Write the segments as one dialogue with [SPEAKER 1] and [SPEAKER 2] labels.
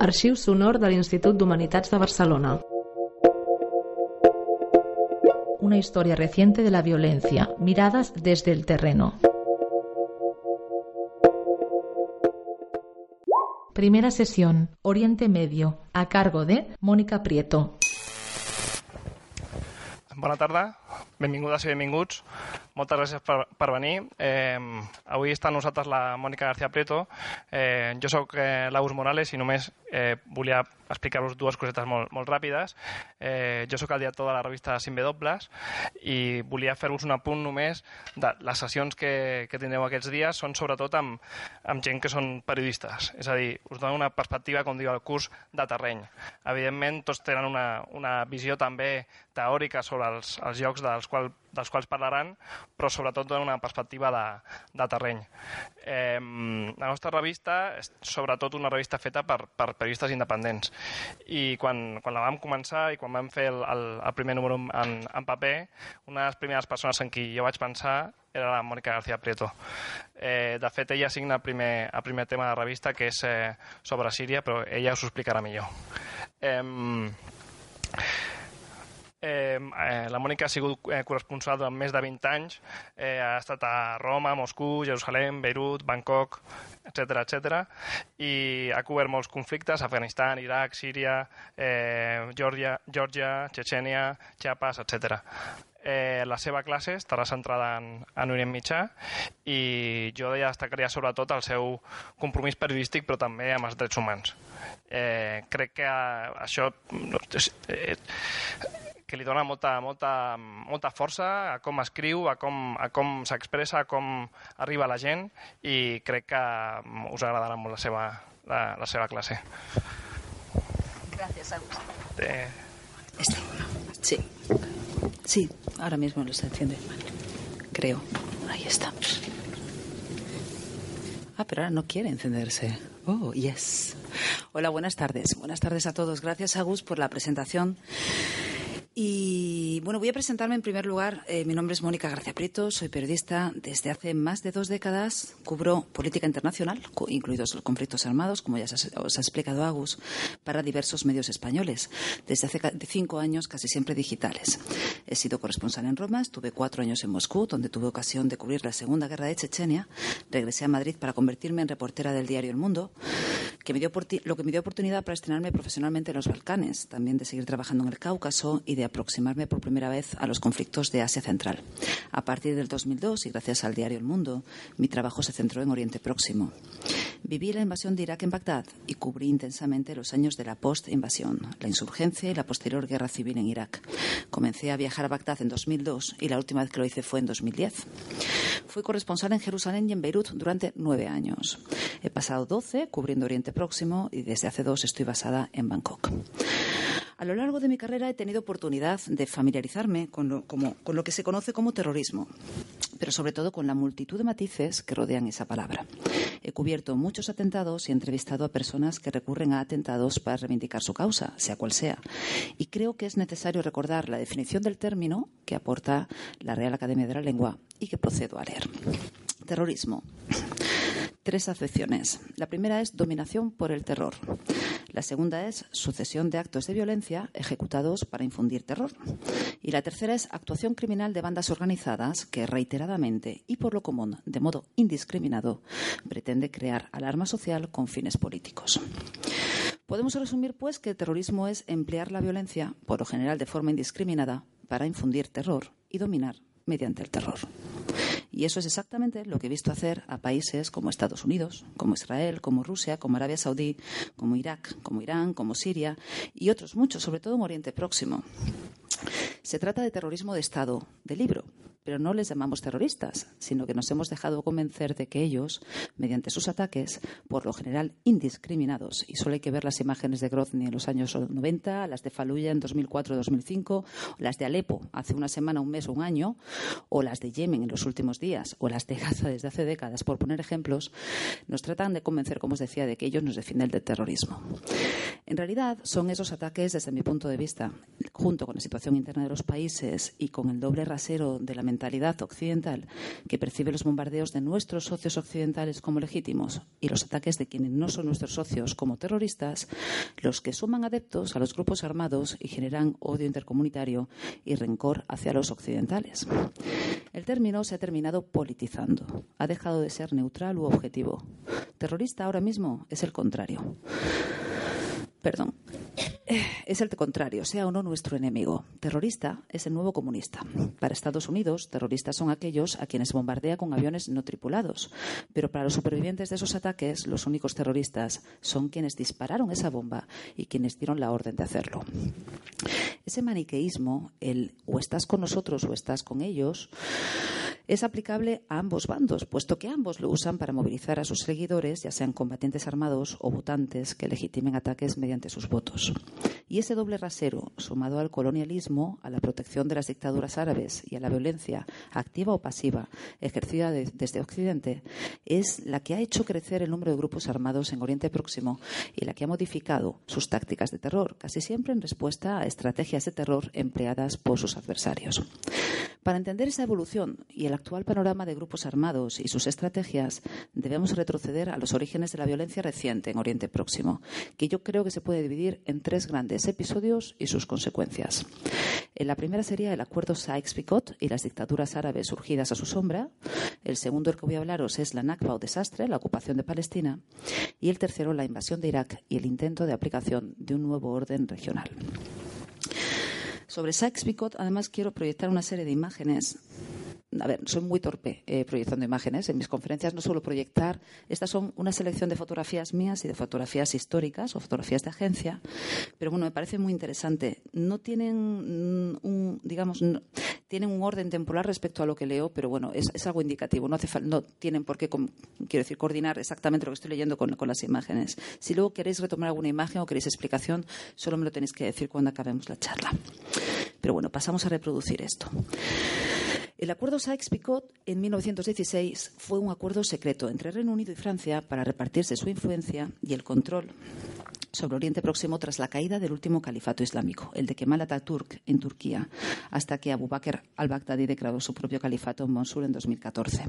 [SPEAKER 1] Arxiu sonor de l'Institut d'Humanitats de Barcelona. Una historia reciente de la violencia, miradas desde el terreno. Primera sesión, Oriente Medio, a cargo de Mónica Prieto.
[SPEAKER 2] Bona tarda, benvingudes i benvinguts. Moltes gràcies per, per venir. Eh, avui està amb nosaltres la Mònica García Prieto. Eh, jo sóc eh, l'Aus Morales i només eh, volia explicar-vos dues cosetes molt, molt ràpides. Eh, jo sóc el director de la revista 5W i volia fer-vos un apunt només de les sessions que, que tindreu aquests dies són sobretot amb, amb gent que són periodistes. És a dir, us dono una perspectiva, com diu el curs, de terreny. Evidentment, tots tenen una, una visió també teòrica sobre els, els llocs dels, qual, dels quals parlaran, però sobretot donen una perspectiva de, de terreny. Eh, la nostra revista és sobretot una revista feta per, per periodistes independents i quan, quan la vam començar i quan vam fer el, el, el primer número en, en paper, una de les primeres persones en qui jo vaig pensar era la Mònica García Prieto. Eh, de fet, ella signa el primer, el primer tema de la revista, que és eh, sobre Síria, però ella us ho explicarà millor. Eh, Eh, eh, la Mònica ha sigut eh, corresponsal durant més de 20 anys. Eh, ha estat a Roma, Moscou, Jerusalem, Beirut, Bangkok, etc etc. I ha cobert molts conflictes, Afganistan, Iraq, Síria, eh, Georgia, Georgia, Chechenia, Chiapas, etc. Eh, la seva classe estarà centrada en, en Orient Mitjà i jo ja destacaria sobretot el seu compromís periodístic però també amb els drets humans. Eh, crec que això eh, que li dona molta, molta, molta força a com escriu, a com, a com s'expressa, a com arriba la gent i crec que us agradarà molt la seva, la, la seva clase.
[SPEAKER 3] Gracias, Agus.
[SPEAKER 2] Eh,
[SPEAKER 3] Este. Sí. Sí, ahora mismo lo se enciende. Creo. Ahí está. Ah, pero ahora no quiere encenderse. Oh, yes. Hola, buenas tardes. Buenas tardes a todos. Gracias, Agus, por la presentación. Y bueno, voy a presentarme en primer lugar. Eh, mi nombre es Mónica García Prieto, soy periodista. Desde hace más de dos décadas cubro política internacional, incluidos los conflictos armados, como ya os ha explicado Agus, para diversos medios españoles. Desde hace cinco años, casi siempre digitales. He sido corresponsal en Roma, estuve cuatro años en Moscú, donde tuve ocasión de cubrir la Segunda Guerra de Chechenia. Regresé a Madrid para convertirme en reportera del diario El Mundo, que me dio lo que me dio oportunidad para estrenarme profesionalmente en los Balcanes, también de seguir trabajando en el Cáucaso y de aproximarme por primera vez a los conflictos de Asia Central. A partir del 2002, y gracias al diario El Mundo, mi trabajo se centró en Oriente Próximo. Viví la invasión de Irak en Bagdad y cubrí intensamente los años de la post-invasión, la insurgencia y la posterior guerra civil en Irak. Comencé a viajar a Bagdad en 2002 y la última vez que lo hice fue en 2010. Fui corresponsal en Jerusalén y en Beirut durante nueve años. He pasado 12 cubriendo Oriente Próximo y desde hace dos estoy basada en Bangkok. A lo largo de mi carrera he tenido oportunidad de familiarizarme con lo, como- con lo que se conoce como terrorismo, pero sobre todo con la multitud de matices que rodean esa palabra. He cubierto muchos atentados y he entrevistado a personas que recurren a atentados para reivindicar su causa, sea cual sea. Y creo que es necesario recordar la definición del término que aporta la Real Academia de la Lengua y que procedo a leer. Terrorismo. Tres acepciones. La primera es dominación por el terror. La segunda es sucesión de actos de violencia ejecutados para infundir terror. Y la tercera es actuación criminal de bandas organizadas que reiteradamente y por lo común, de modo indiscriminado, pretende crear alarma social con fines políticos. Podemos resumir, pues, que el terrorismo es emplear la violencia, por lo general de forma indiscriminada, para infundir terror y dominar mediante el terror. Y eso es exactamente lo que he visto hacer a países como Estados Unidos, como Israel, como Rusia, como Arabia Saudí, como Irak, como Irán, como Siria y otros muchos, sobre todo en Oriente Próximo. Se trata de terrorismo de Estado, de libro, pero no les llamamos terroristas, sino que nos hemos dejado convencer de que ellos, mediante sus ataques, por lo general indiscriminados, y solo hay que ver las imágenes de Grozny en los años 90, las de Fallujah en 2004-2005, las de Alepo hace una semana, un mes o un año, o las de Yemen en los últimos días, o las de Gaza desde hace décadas, por poner ejemplos, nos tratan de convencer, como os decía, de que ellos nos defienden del terrorismo. En realidad, son esos ataques, desde mi punto de vista, junto con la situación interna de los países y con el doble rasero de la mentalidad occidental que percibe los bombardeos de nuestros socios occidentales como legítimos y los ataques de quienes no son nuestros socios como terroristas, los que suman adeptos a los grupos armados y generan odio intercomunitario y rencor hacia los occidentales. El término se ha terminado politizando, ha dejado de ser neutral u objetivo. Terrorista ahora mismo es el contrario perdón, es el contrario, sea o no nuestro enemigo. Terrorista es el nuevo comunista. Para Estados Unidos, terroristas son aquellos a quienes bombardea con aviones no tripulados. Pero para los supervivientes de esos ataques, los únicos terroristas son quienes dispararon esa bomba y quienes dieron la orden de hacerlo. Ese maniqueísmo, el o estás con nosotros o estás con ellos, es aplicable a ambos bandos, puesto que ambos lo usan para movilizar a sus seguidores, ya sean combatientes armados o votantes que legitimen ataques mediante sus votos. Y ese doble rasero, sumado al colonialismo, a la protección de las dictaduras árabes y a la violencia, activa o pasiva, ejercida desde Occidente, es la que ha hecho crecer el número de grupos armados en Oriente Próximo y la que ha modificado sus tácticas de terror, casi siempre en respuesta a estrategias de terror empleadas por sus adversarios. Para entender esa evolución y el actual panorama de grupos armados y sus estrategias, debemos retroceder a los orígenes de la violencia reciente en Oriente Próximo, que yo creo que se puede dividir en tres grandes episodios y sus consecuencias. En la primera sería el acuerdo Sykes-Picot y las dictaduras árabes surgidas a su sombra. El segundo, del que voy a hablaros, es la Nakba o desastre, la ocupación de Palestina. Y el tercero, la invasión de Irak y el intento de aplicación de un nuevo orden regional. Sobre Sykes-Picot, además, quiero proyectar una serie de imágenes a ver, soy muy torpe eh, proyectando imágenes. En mis conferencias no suelo proyectar. Estas son una selección de fotografías mías y de fotografías históricas o fotografías de agencia. Pero bueno, me parece muy interesante. No tienen un, digamos, tienen un orden temporal respecto a lo que leo, pero bueno, es, algo indicativo. No, hace no tienen por qué, quiero decir, coordinar exactamente lo que estoy leyendo con, con las imágenes. Si luego queréis retomar alguna imagen o queréis explicación, solo me lo tenéis que decir cuando acabemos la charla. Pero bueno, pasamos a reproducir esto. El acuerdo Sykes-Picot en 1916 fue un acuerdo secreto entre Reino Unido y Francia para repartirse su influencia y el control sobre Oriente Próximo tras la caída del último califato islámico, el de Kemal Atatürk en Turquía, hasta que Abu Bakr al-Baghdadi declaró su propio califato en Mosul en 2014.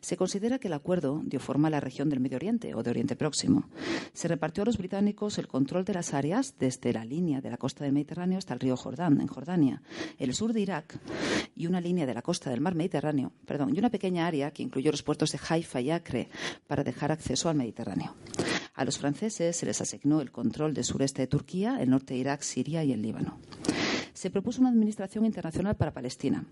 [SPEAKER 3] Se considera que el acuerdo dio forma a la región del Medio Oriente o de Oriente Próximo. Se repartió a los británicos el control de las áreas desde la línea de la costa del Mediterráneo hasta el río Jordán, en Jordania, el sur de Irak y una línea de la costa del mar Mediterráneo, perdón, y una pequeña área que incluyó los puertos de Haifa y Acre para dejar acceso al Mediterráneo. A los franceses se les asignó el control del sureste de Turquía, el norte de Irak, Siria y el Líbano. Se propuso una administración internacional para Palestina,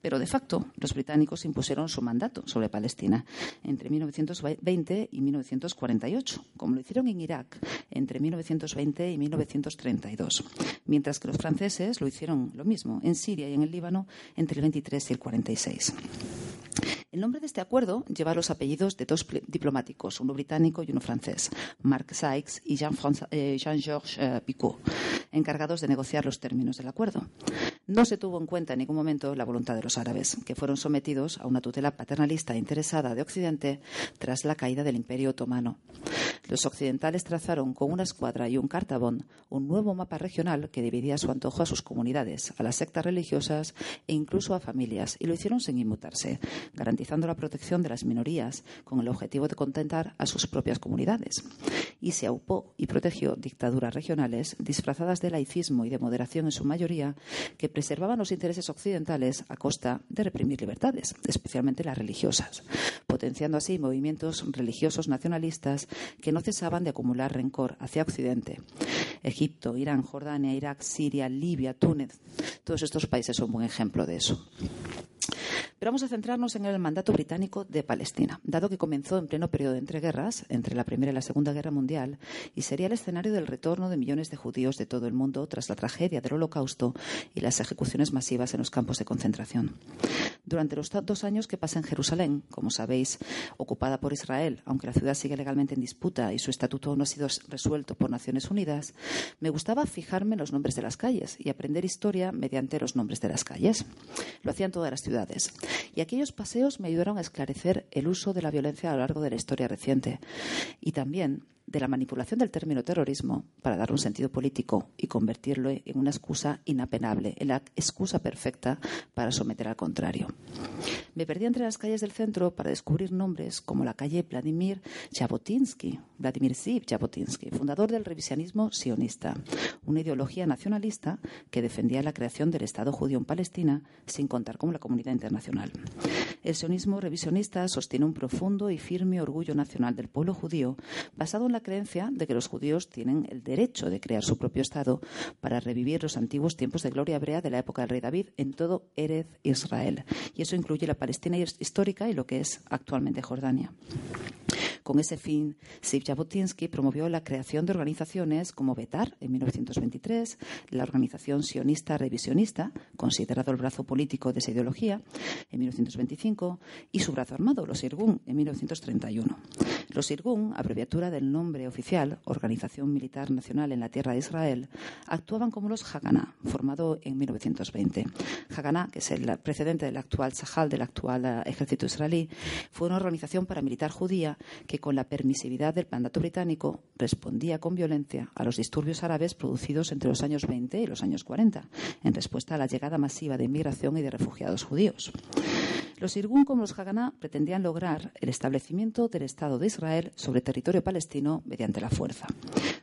[SPEAKER 3] pero de facto los británicos impusieron su mandato sobre Palestina entre 1920 y 1948, como lo hicieron en Irak entre 1920 y 1932, mientras que los franceses lo hicieron lo mismo en Siria y en el Líbano entre el 23 y el 46. El nombre de este acuerdo lleva los apellidos de dos diplomáticos, uno británico y uno francés, Mark Sykes y eh, Jean-Georges eh, Picot, encargados de negociar los términos del acuerdo. No se tuvo en cuenta en ningún momento la voluntad de los árabes, que fueron sometidos a una tutela paternalista interesada de Occidente tras la caída del Imperio Otomano. Los occidentales trazaron con una escuadra y un cartabón un nuevo mapa regional que dividía a su antojo a sus comunidades, a las sectas religiosas e incluso a familias, y lo hicieron sin inmutarse, garantizando la protección de las minorías con el objetivo de contentar a sus propias comunidades. Y se aupó y protegió dictaduras regionales disfrazadas de laicismo y de moderación en su mayoría que preservaban los intereses occidentales a costa de reprimir libertades, especialmente las religiosas, potenciando así movimientos religiosos nacionalistas que no cesaban de acumular rencor hacia Occidente. Egipto, Irán, Jordania, Irak, Siria, Libia, Túnez, todos estos países son un buen ejemplo de eso. Pero vamos a centrarnos en el mandato británico de Palestina, dado que comenzó en pleno periodo de entreguerras, entre la Primera y la Segunda Guerra Mundial, y sería el escenario del retorno de millones de judíos de todo el mundo tras la tragedia del Holocausto y las ejecuciones masivas en los campos de concentración. Durante los dos años que pasa en Jerusalén, como sabéis, ocupada por Israel, aunque la ciudad sigue legalmente en disputa y su estatuto no ha sido resuelto por Naciones Unidas, me gustaba fijarme en los nombres de las calles y aprender historia mediante los nombres de las calles. Lo hacían todas las ciudades. Y aquellos paseos me ayudaron a esclarecer el uso de la violencia a lo largo de la historia reciente. Y también de la manipulación del término terrorismo para dar un sentido político y convertirlo en una excusa inapenable, en la excusa perfecta para someter al contrario. Me perdí entre las calles del centro para descubrir nombres como la calle Vladimir Jabotinsky, Vladimir Ziv Jabotinsky, fundador del revisionismo sionista, una ideología nacionalista que defendía la creación del Estado judío en Palestina sin contar con la comunidad internacional. El sionismo revisionista sostiene un profundo y firme orgullo nacional del pueblo judío basado en la creencia de que los judíos tienen el derecho de crear su propio Estado para revivir los antiguos tiempos de gloria hebrea de la época del rey David en todo Erez Israel. Y eso incluye la Palestina histórica y lo que es actualmente Jordania. Con ese fin, Siv Jabotinsky promovió la creación de organizaciones como Betar en 1923, la organización sionista revisionista, considerado el brazo político de esa ideología, en 1925, y su brazo armado, los Irgun, en 1931. Los Irgun, abreviatura del nombre oficial, Organización Militar Nacional en la Tierra de Israel, actuaban como los Haganah, formado en 1920. Haganah, que es el precedente del actual Sahal, del actual eh, ejército israelí, fue una organización paramilitar judía que con la permisividad del mandato británico respondía con violencia a los disturbios árabes producidos entre los años 20 y los años 40, en respuesta a la llegada masiva de inmigración y de refugiados judíos. Los Irgun, como los Haganah, pretendían lograr el establecimiento del Estado de Israel sobre territorio palestino mediante la fuerza.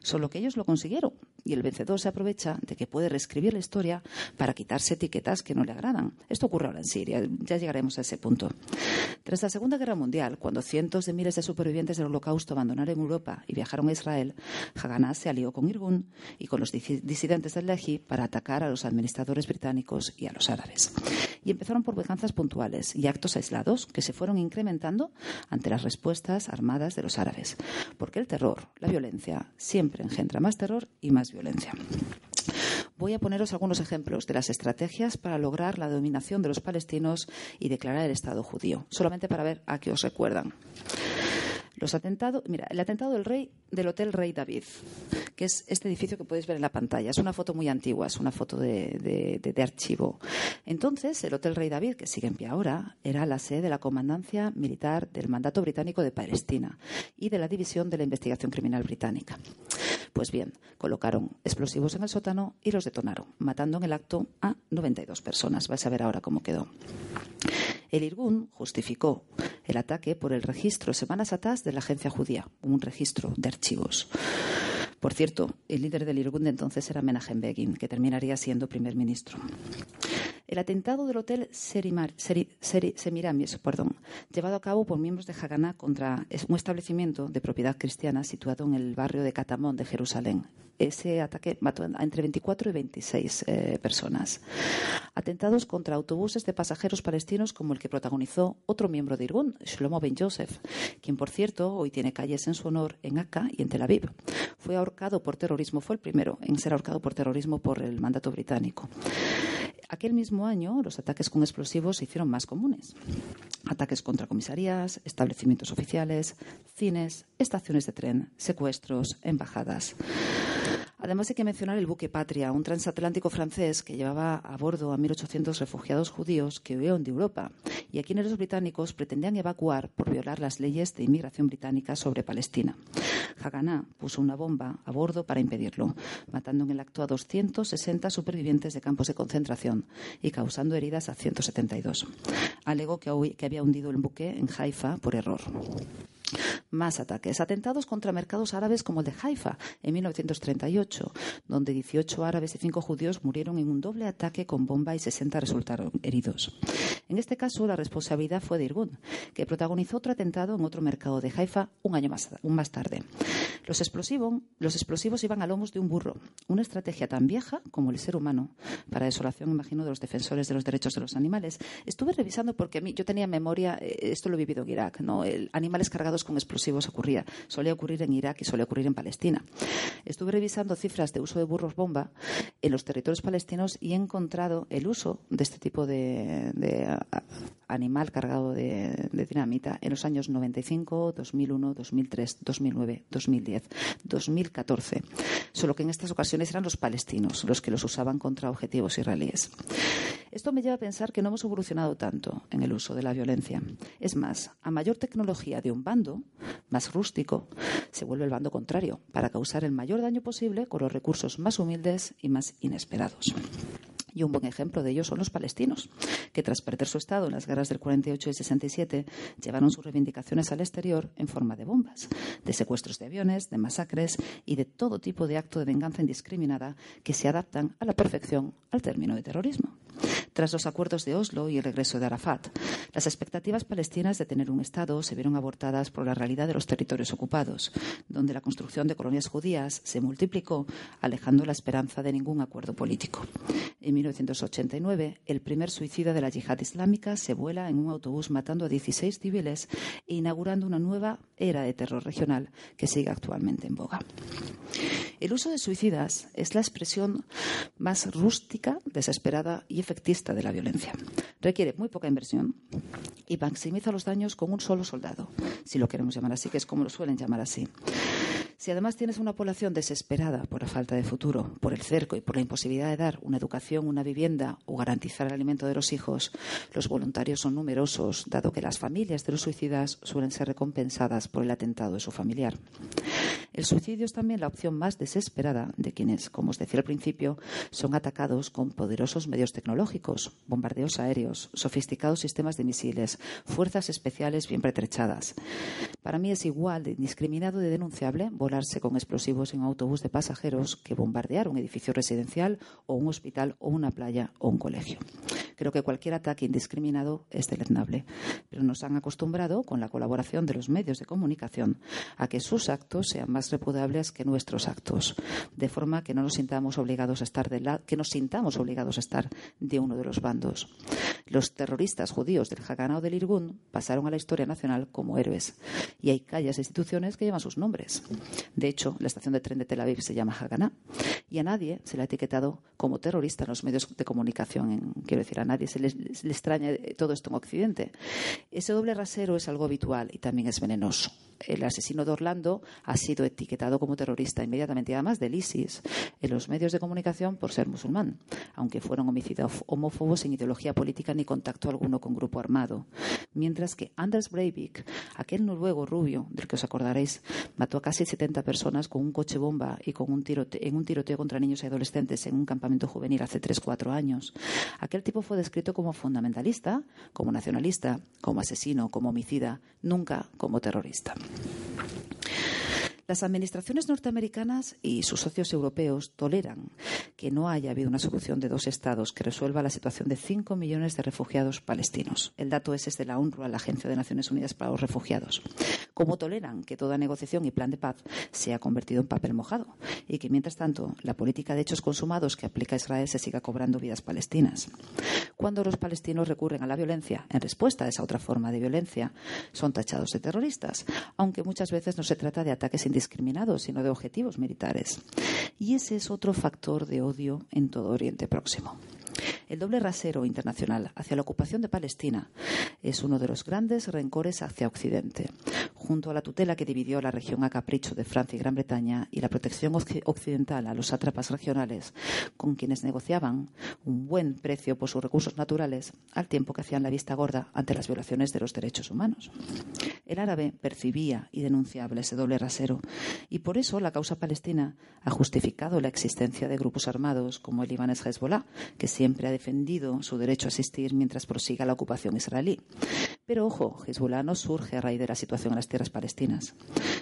[SPEAKER 3] Solo que ellos lo consiguieron y el vencedor se aprovecha de que puede reescribir la historia para quitarse etiquetas que no le agradan. Esto ocurre ahora en Siria, ya llegaremos a ese punto. Tras la Segunda Guerra Mundial, cuando cientos de miles de supervivientes del Holocausto abandonaron Europa y viajaron a Israel, Haganah se alió con Irgun y con los disidentes del Lehi para atacar a los administradores británicos y a los árabes. Y empezaron por venganzas puntuales y actos aislados que se fueron incrementando ante las respuestas armadas de los árabes. Porque el terror, la violencia, siempre engendra más terror y más violencia. Voy a poneros algunos ejemplos de las estrategias para lograr la dominación de los palestinos y declarar el Estado judío, solamente para ver a qué os recuerdan. Los atentados, mira, el atentado del rey del Hotel Rey David, que es este edificio que podéis ver en la pantalla. Es una foto muy antigua, es una foto de, de, archivo. Entonces, el Hotel Rey David, que sigue en pie ahora, era la sede de la Comandancia Militar del Mandato Británico de Palestina y de la División de la Investigación Criminal Británica. Pues bien, colocaron explosivos en el sótano y los detonaron, matando en el acto a 92 personas. Vais a ver ahora cómo quedó. El Irgun justificó el ataque por el registro semanas atrás de la agencia judía, un registro de archivos. Por cierto, el líder del Irgun de entonces era Menachem Begin, que terminaría siendo primer ministro. El atentado del hotel Serimar, Semiramis, perdón, llevado a cabo por miembros de Haganah contra un establecimiento de propiedad cristiana situado en el barrio de Catamón de Jerusalén. Ese ataque mató entre 24 y 26 eh, personas. Atentados contra autobuses de pasajeros palestinos como el que protagonizó otro miembro de Irgun, Shlomo Ben Yosef, quien por cierto hoy tiene calles en su honor en Aka y en Tel Aviv. Fue ahorcado por terrorismo, fue el primero en ser ahorcado por terrorismo por el mandato británico. Aquel mismo año, los ataques con explosivos se hicieron más comunes. Ataques contra comisarías, establecimientos oficiales, cines, estaciones de tren, secuestros, embajadas. Además hay que mencionar el buque Patria, un transatlántico francés que llevaba a bordo a 1.800 refugiados judíos que huyeron de Europa y a quienes los británicos pretendían evacuar por violar las leyes de inmigración británica sobre Palestina. Haganah puso una bomba a bordo para impedirlo, matando en el acto a 260 supervivientes de campos de concentración y causando heridas a 172. Alegó que había hundido el buque en Haifa por error. Más ataques. Atentados contra mercados árabes como el de Haifa en 1938, donde 18 árabes y 5 judíos murieron en un doble ataque con bomba y 60 resultaron heridos. En este caso, la responsabilidad fue de Irgun, que protagonizó otro atentado en otro mercado de Haifa un año más, más tarde. Los explosivos, los explosivos iban a lomos de un burro, una estrategia tan vieja como el ser humano, para desolación, imagino, de los defensores de los derechos de los animales. Estuve revisando porque a mí, yo tenía memoria, eh, esto lo he vivido en Irak, ¿no? El, animales cargados con explosivos ocurría. Solía ocurrir en Irak y solía ocurrir en Palestina. Estuve revisando cifras de uso de burros bomba en los territorios palestinos y he encontrado el uso de este tipo de, animal cargado de, de dinamita en los años 95, 2001, 2003, 2009, 2010 2010, 2014, solo que en estas ocasiones eran los palestinos los que los usaban contra objetivos israelíes. Esto me lleva a pensar que no hemos evolucionado tanto en el uso de la violencia. Es más, a mayor tecnología de un bando, más rústico, se vuelve el bando contrario, para causar el mayor daño posible con los recursos más humildes y más inesperados. Y un buen ejemplo de ello son los palestinos, que tras perder su Estado en las guerras del 48 y 67, llevaron sus reivindicaciones al exterior en forma de bombas, de secuestros de aviones, de masacres y de todo tipo de acto de venganza indiscriminada que se adaptan a la perfección al término de terrorismo. Tras los acuerdos de Oslo y el regreso de Arafat, las expectativas palestinas de tener un Estado se vieron abortadas por la realidad de los territorios ocupados, donde la construcción de colonias judías se multiplicó, alejando la esperanza de ningún acuerdo político. En 1989, el primer suicida de la yihad islámica se vuela en un autobús matando a 16 civiles e inaugurando una nueva era de terror regional que sigue actualmente en boga. El uso de suicidas es la expresión más rústica, desesperada y efectista de la violencia. Requiere muy poca inversión y maximiza los daños con un solo soldado, si lo queremos llamar así, que es como lo suelen llamar así. Si además tienes una población desesperada por la falta de futuro, por el cerco y por la imposibilidad de dar una educación, una vivienda o garantizar el alimento de los hijos, los voluntarios son numerosos, dado que las familias de los suicidas suelen ser recompensadas por el atentado de su familiar. El suicidio es también la opción más desesperada de quienes, como os decía al principio, son atacados con poderosos medios tecnológicos, bombardeos aéreos, sofisticados sistemas de misiles, fuerzas especiales bien pretrechadas. Para mí es igual de indiscriminado y denunciable volarse con explosivos en un autobús de pasajeros que bombardear un edificio residencial o un hospital o una playa o un colegio. Creo que cualquier ataque indiscriminado es deleznable, pero nos han acostumbrado, con la colaboración de los medios de comunicación, a que sus actos sean más repudiables que nuestros actos, de forma que no nos sintamos obligados a estar de la, que nos sintamos obligados a estar de uno de los bandos. Los terroristas judíos del Haganah o del Irgun pasaron a la historia nacional como héroes, y hay calles e instituciones que llevan sus nombres. De hecho, la estación de tren de Tel Aviv se llama Haganah y a nadie se le ha etiquetado como terrorista en los medios de comunicación. quiero decir, a nadie se le, extraña todo esto en Occidente. Ese doble rasero es algo habitual y también es venenoso. El asesino de Orlando ha sido etiquetado como terrorista inmediatamente, además del ISIS, en los medios de comunicación por ser musulmán, aunque fueron homicidios homófobos sin ideología política ni contacto alguno con grupo armado. Mientras que Anders Breivik, aquel noruego rubio del que os acordaréis, mató a casi 70 personas con un coche bomba y con un en un tiroteo contra niños y adolescentes en un campamento juvenil hace 3-4 años. Aquel tipo fue descrito como fundamentalista, como nacionalista, como asesino, como homicida, nunca como terrorista. Las administraciones norteamericanas y sus socios europeos toleran que no haya habido una solución de dos estados que resuelva la situación de cinco millones de refugiados palestinos. El dato es de la UNRWA, la Agencia de Naciones Unidas para los Refugiados. Como toleran que toda negociación y plan de paz se ha convertido en papel mojado y que, mientras tanto, la política de hechos consumados que aplica Israel se siga cobrando vidas palestinas. Cuando los palestinos recurren a la violencia en respuesta a esa otra forma de violencia, son tachados de terroristas, aunque muchas veces no se trata de ataques indiscriminados, sino de objetivos militares. Y ese es otro factor de odio en todo Oriente Próximo. El doble rasero internacional hacia la ocupación de Palestina es uno de los grandes rencores hacia Occidente, junto a la tutela que dividió la región a capricho de Francia y Gran Bretaña y la protección occidental a los sátrapas regionales, con quienes negociaban un buen precio por sus recursos naturales, al tiempo que hacían la vista gorda ante las violaciones de los derechos humanos. El árabe percibía y denunciaba ese doble rasero, y por eso la causa palestina ha justificado la existencia de grupos armados como el libanés Hezbollah, que siempre ha defendido su derecho a asistir mientras prosiga la ocupación israelí. Pero ojo, Hezbollah no surge a raíz de la situación en las palestinas.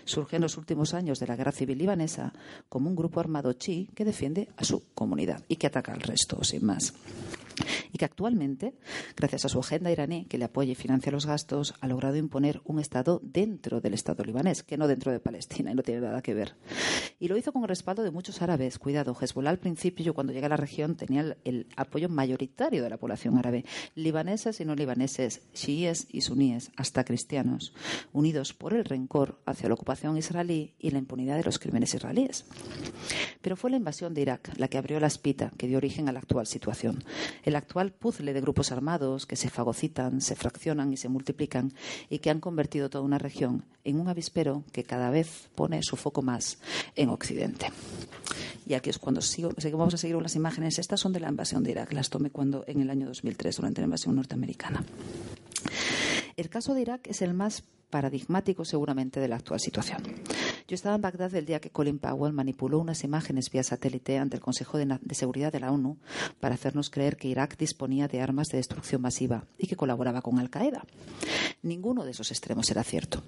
[SPEAKER 3] Surge en los últimos años de la guerra civil libanesa como un grupo armado chi que defiende a su comunidad y que ataca al resto, sin más y que actualmente, gracias a su agenda iraní que le apoya y financia los gastos, ha logrado imponer un Estado dentro del Estado libanés, que no dentro de Palestina, y no tiene nada que ver. Y lo hizo con el respaldo de muchos árabes. Cuidado, Hezbollah al principio, cuando llega a la región, tenía el, apoyo mayoritario de la población árabe, libaneses y no libaneses, chiíes y suníes, hasta cristianos, unidos por el rencor hacia la ocupación israelí y la impunidad de los crímenes israelíes. Pero fue la invasión de Irak la que abrió la espita que dio origen a la actual situación. El actual puzzle de grupos armados que se fagocitan, se fraccionan y se multiplican y que han convertido toda una región en un avispero que cada vez pone su foco más en Occidente. Y aquí es cuando sigo, vamos a seguir con las imágenes. Estas son de la invasión de Irak. Las tomé cuando en el año 2003 durante la invasión norteamericana. El caso de Irak es el más paradigmático seguramente de la actual situación. Yo estaba en Bagdad el día que Colin Powell manipuló unas imágenes vía satélite ante el Consejo de, Seguridad de la ONU para hacernos creer que Irak disponía de armas de destrucción masiva y que colaboraba con Al Qaeda. Ninguno de esos extremos era cierto.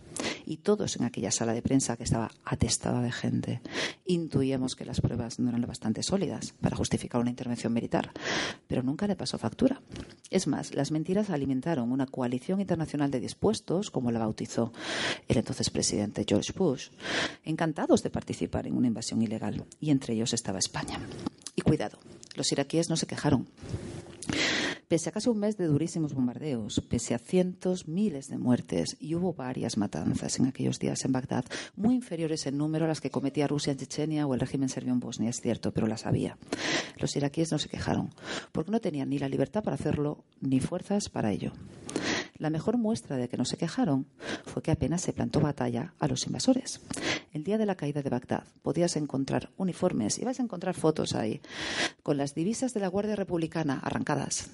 [SPEAKER 3] Y todos en aquella sala de prensa que estaba atestada de gente intuíamos que las pruebas no eran lo bastante sólidas para justificar una intervención militar. Pero nunca le pasó factura. Es más, las mentiras alimentaron una coalición internacional de dispuestos, como la bautizó el entonces presidente George Bush, encantados de participar en una invasión ilegal. Y entre ellos estaba España. Y cuidado, los iraquíes no se quejaron. Pese a casi un mes de durísimos bombardeos, pese a cientos, miles de muertes, y hubo varias matanzas en aquellos días en Bagdad, muy inferiores en número a las que cometía Rusia en Chechenia o el régimen serbio en Bosnia, es cierto, pero las había. Los iraquíes no se quejaron, porque no tenían ni la libertad para hacerlo, ni fuerzas para ello. La mejor muestra de que no se quejaron fue que apenas se plantó batalla a los invasores. El día de la caída de Bagdad podías encontrar uniformes, y ibas a encontrar fotos ahí, con las divisas de la Guardia Republicana arrancadas,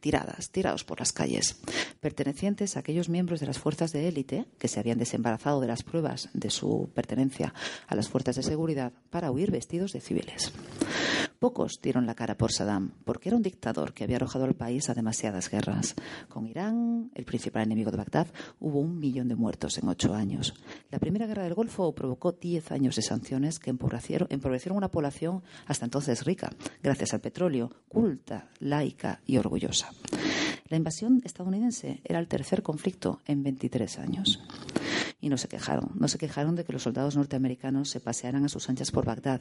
[SPEAKER 3] tiradas, tirados por las calles, pertenecientes a aquellos miembros de las fuerzas de élite que se habían desembarazado de las pruebas de su pertenencia a las fuerzas de seguridad para huir vestidos de civiles. Pocos dieron la cara por Saddam, porque era un dictador que había arrojado al país a demasiadas guerras. Con Irán, el principal enemigo de Bagdad, hubo un millón de muertos en ocho años. La primera guerra del Golfo provocó diez años de sanciones que empobrecieron, una población hasta entonces rica, gracias al petróleo, culta, laica y orgullosa. La invasión estadounidense era el tercer conflicto en 23 años y no se quejaron. No se quejaron de que los soldados norteamericanos se pasearan a sus anchas por Bagdad,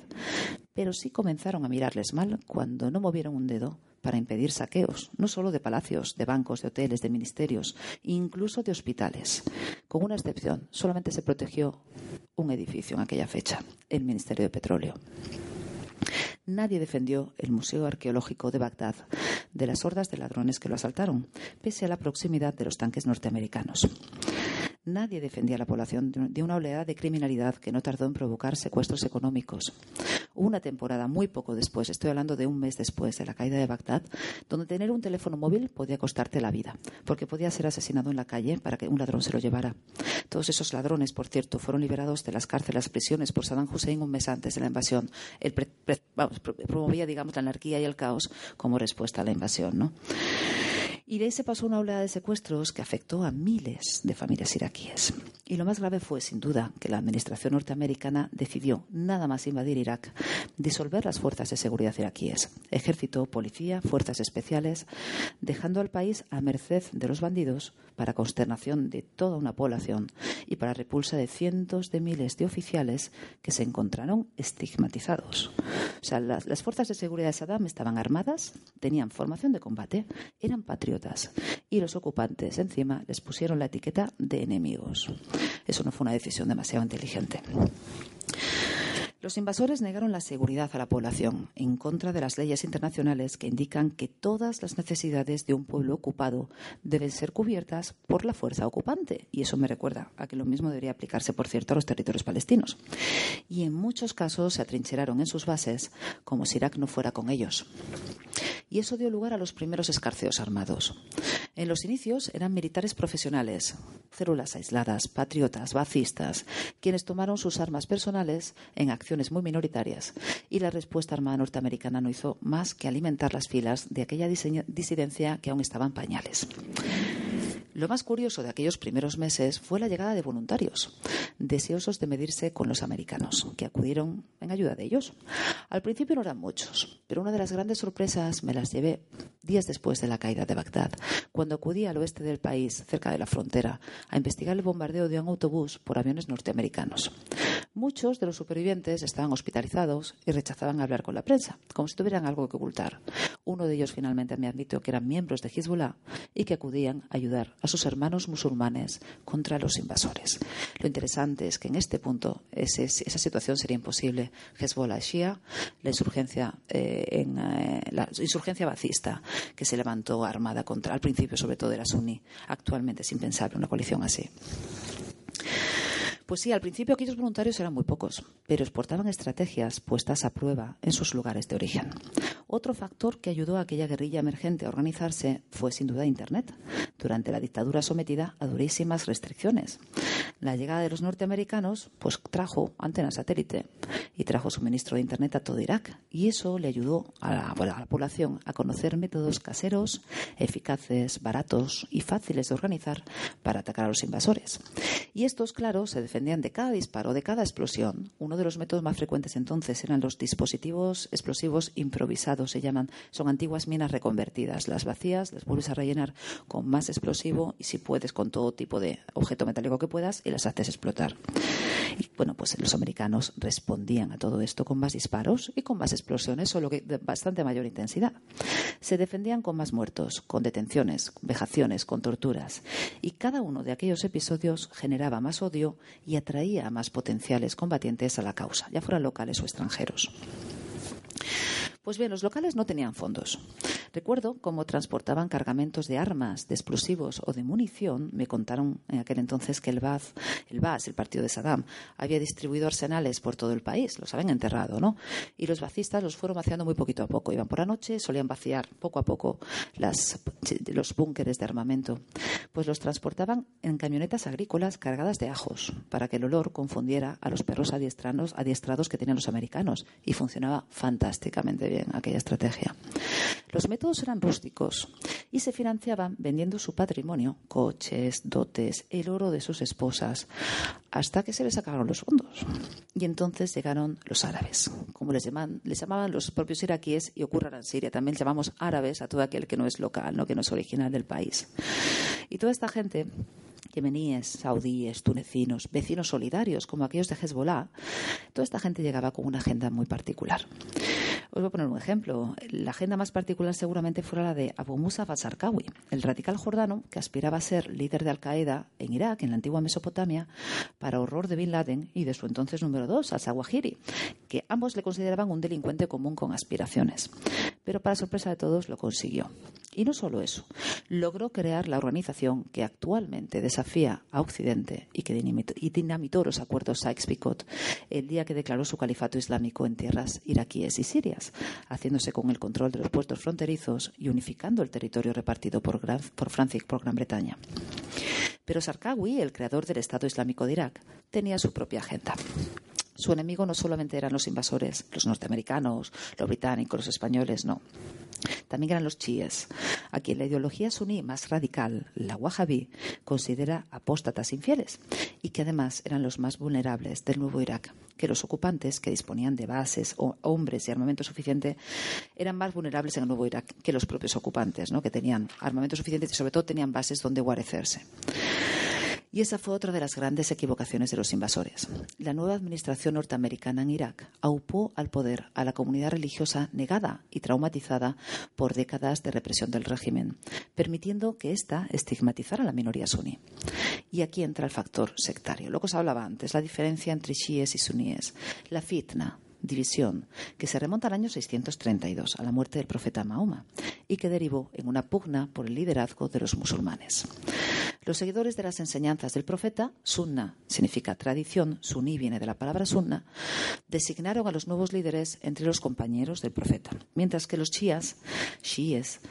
[SPEAKER 3] pero sí comenzaron a mirarles mal cuando no movieron un dedo para impedir saqueos, no solo de palacios, de bancos, de hoteles, de ministerios, incluso de hospitales. Con una excepción, solamente se protegió un edificio en aquella fecha, el Ministerio de Petróleo. Nadie defendió el Museo Arqueológico de Bagdad de las hordas de ladrones que lo asaltaron, pese a la proximidad de los tanques norteamericanos. Nadie defendía a la población de una oleada de criminalidad que no tardó en provocar secuestros económicos. Una temporada muy poco después, estoy hablando de un mes después de la caída de Bagdad, donde tener un teléfono móvil podía costarte la vida, porque podía ser asesinado en la calle para que un ladrón se lo llevara. Todos esos ladrones, por cierto, fueron liberados de las cárceles, prisiones por Saddam Hussein un mes antes de la invasión. Él promovía, digamos, la anarquía y el caos como respuesta a la invasión, ¿no? Y de ahí se pasó una oleada de secuestros que afectó a miles de familias iraquíes. Y lo más grave fue, sin duda, que la administración norteamericana decidió, nada más invadir Irak, disolver las fuerzas de seguridad iraquíes, ejército, policía, fuerzas especiales, dejando al país a merced de los bandidos para consternación de toda una población y para repulsa de cientos de miles de oficiales que se encontraron estigmatizados. O sea, las, las fuerzas de seguridad de Saddam estaban armadas, tenían formación de combate, eran patriotas y los ocupantes encima les pusieron la etiqueta de enemigos. Eso no fue una decisión demasiado inteligente. Los invasores negaron la seguridad a la población en contra de las leyes internacionales que indican que todas las necesidades de un pueblo ocupado deben ser cubiertas por la fuerza ocupante. Y eso me recuerda a que lo mismo debería aplicarse, por cierto, a los territorios palestinos. Y en muchos casos se atrincheraron en sus bases como si Irak no fuera con ellos. Y eso dio lugar a los primeros escarceos armados. En los inicios eran militares profesionales, células aisladas, patriotas, bacistas, quienes tomaron sus armas personales en acciones muy minoritarias, y la respuesta armada norteamericana no hizo más que alimentar las filas de aquella disidencia que aún estaba en pañales. Lo más curioso de aquellos primeros meses fue la llegada de voluntarios, deseosos de medirse con los americanos, que acudieron en ayuda de ellos. Al principio no eran muchos, pero una de las grandes sorpresas me las llevé días después de la caída de Bagdad, cuando acudí al oeste del país, cerca de la frontera, a investigar el bombardeo de un autobús por aviones norteamericanos. Muchos de los supervivientes estaban hospitalizados y rechazaban hablar con la prensa, como si tuvieran algo que ocultar. Uno de ellos finalmente me admitió que eran miembros de Hezbollah y que acudían a ayudar a sus hermanos musulmanes contra los invasores. Lo interesante es que en este punto esa situación sería imposible. Hezbollah Shia, la insurgencia, eh, en, eh, la insurgencia bacista que se levantó armada contra, al principio sobre todo era suní. Actualmente es impensable una coalición así. Pues sí, al principio aquellos voluntarios eran muy pocos, pero exportaban estrategias puestas a prueba en sus lugares de origen. Otro factor que ayudó a aquella guerrilla emergente a organizarse fue sin duda Internet, durante la dictadura sometida a durísimas restricciones. La llegada de los norteamericanos pues trajo antenas satélite y trajo suministro de Internet a todo Irak y eso le ayudó a la, a la población a conocer métodos caseros, eficaces, baratos y fáciles de organizar para atacar a los invasores. Y estos, claro, se defendían de cada disparo, de cada explosión. Uno de los métodos más frecuentes entonces eran los dispositivos explosivos improvisados, se llaman. Son antiguas minas reconvertidas. Las vacías las vuelves a rellenar con más explosivo y si puedes con todo tipo de objeto metálico que puedas y las haces explotar. Y bueno, pues los americanos respondían a todo esto con más disparos y con más explosiones, solo que de bastante mayor intensidad. Se defendían con más muertos, con detenciones, vejaciones, con torturas. Y cada uno de aquellos episodios generaba más odio y atraía a más potenciales combatientes a la causa, ya fueran locales o extranjeros. Pues bien, los locales no tenían fondos. Recuerdo cómo transportaban cargamentos de armas, de explosivos o de munición. Me contaron en aquel entonces que el BAS, el BAS, el partido de Saddam, había distribuido arsenales por todo el país. Los habían enterrado, ¿no? Y los bacistas los fueron vaciando muy poquito a poco. Iban por la noche, solían vaciar poco a poco las, los búnkeres de armamento. Pues los transportaban en camionetas agrícolas cargadas de ajos para que el olor confundiera a los perros adiestrados, adiestrados que tenían los americanos. Y funcionaba fantásticamente bien aquella estrategia. Los métodos eran rústicos y se financiaban vendiendo su patrimonio, coches, dotes, el oro de sus esposas, hasta que se les acabaron los fondos. Y entonces llegaron los árabes, como les, llaman, les llamaban los propios iraquíes y ocurre en Siria. También llamamos árabes a todo aquel que no es local, ¿no? que no es original del país. Y toda esta gente yemeníes, saudíes, tunecinos, vecinos solidarios como aquellos de Hezbollah, toda esta gente llegaba con una agenda muy particular. Os voy a poner un ejemplo. La agenda más particular seguramente fuera la de Abu Musa al-Sarkawi, el radical jordano que aspiraba a ser líder de Al-Qaeda en Irak, en la antigua Mesopotamia, para horror de Bin Laden y de su entonces número dos, al-Zawahiri, que ambos le consideraban un delincuente común con aspiraciones. Pero para sorpresa de todos lo consiguió. Y no solo eso, logró crear la organización que actualmente desafía a Occidente y que dinamitó los acuerdos Sykes-Picot el día que declaró su califato islámico en tierras iraquíes y sirias, haciéndose con el control de los puertos fronterizos y unificando el territorio repartido por, por Francia y por Gran Bretaña. Pero Sarkawi, el creador del Estado Islámico de Irak, tenía su propia agenda. Su enemigo no solamente eran los invasores, los norteamericanos, los británicos, los españoles, no. También eran los chiíes, a quien la ideología suní más radical, la wahhabí, considera apóstatas infieles y que además eran los más vulnerables del nuevo Irak, que los ocupantes, que disponían de bases, o hombres y armamento suficiente, eran más vulnerables en el nuevo Irak que los propios ocupantes, ¿no? que tenían armamento suficiente y sobre todo tenían bases donde guarecerse. Y esa fue otra de las grandes equivocaciones de los invasores. La nueva administración norteamericana en Irak aupó al poder a la comunidad religiosa negada y traumatizada por décadas de represión del régimen, permitiendo que ésta estigmatizara a la minoría suní. Y aquí entra el factor sectario. Lo que os hablaba antes, la diferencia entre chiíes y suníes, la fitna, división que se remonta al año 632, a la muerte del profeta Mahoma, y que derivó en una pugna por el liderazgo de los musulmanes. Los seguidores de las enseñanzas del profeta, sunna significa tradición, suní viene de la palabra sunna, designaron a los nuevos líderes entre los compañeros del profeta, mientras que los chiíes, shiíes,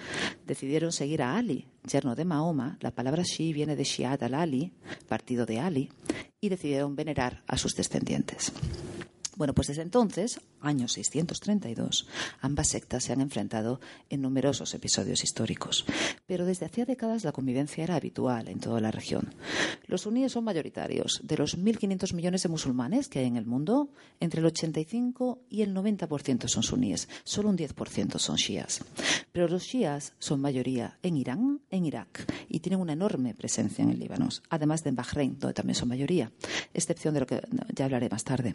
[SPEAKER 3] decidieron seguir a Ali, yerno de Mahoma, la palabra shi viene de Shiad al-Ali, partido de Ali, y decidieron venerar a sus descendientes. Bueno, pues desde entonces año 632, ambas sectas se han enfrentado en numerosos episodios históricos. Pero desde hacía décadas la convivencia era habitual en toda la región. Los suníes son mayoritarios. De los 1.500 millones de musulmanes que hay en el mundo, entre el 85 y el 90% son suníes. Solo un 10% son shias. Pero los shias son mayoría en Irán, en Irak y tienen una enorme presencia en el Líbano, además de en Bahrein, donde también son mayoría, excepción de lo que ya hablaré más tarde.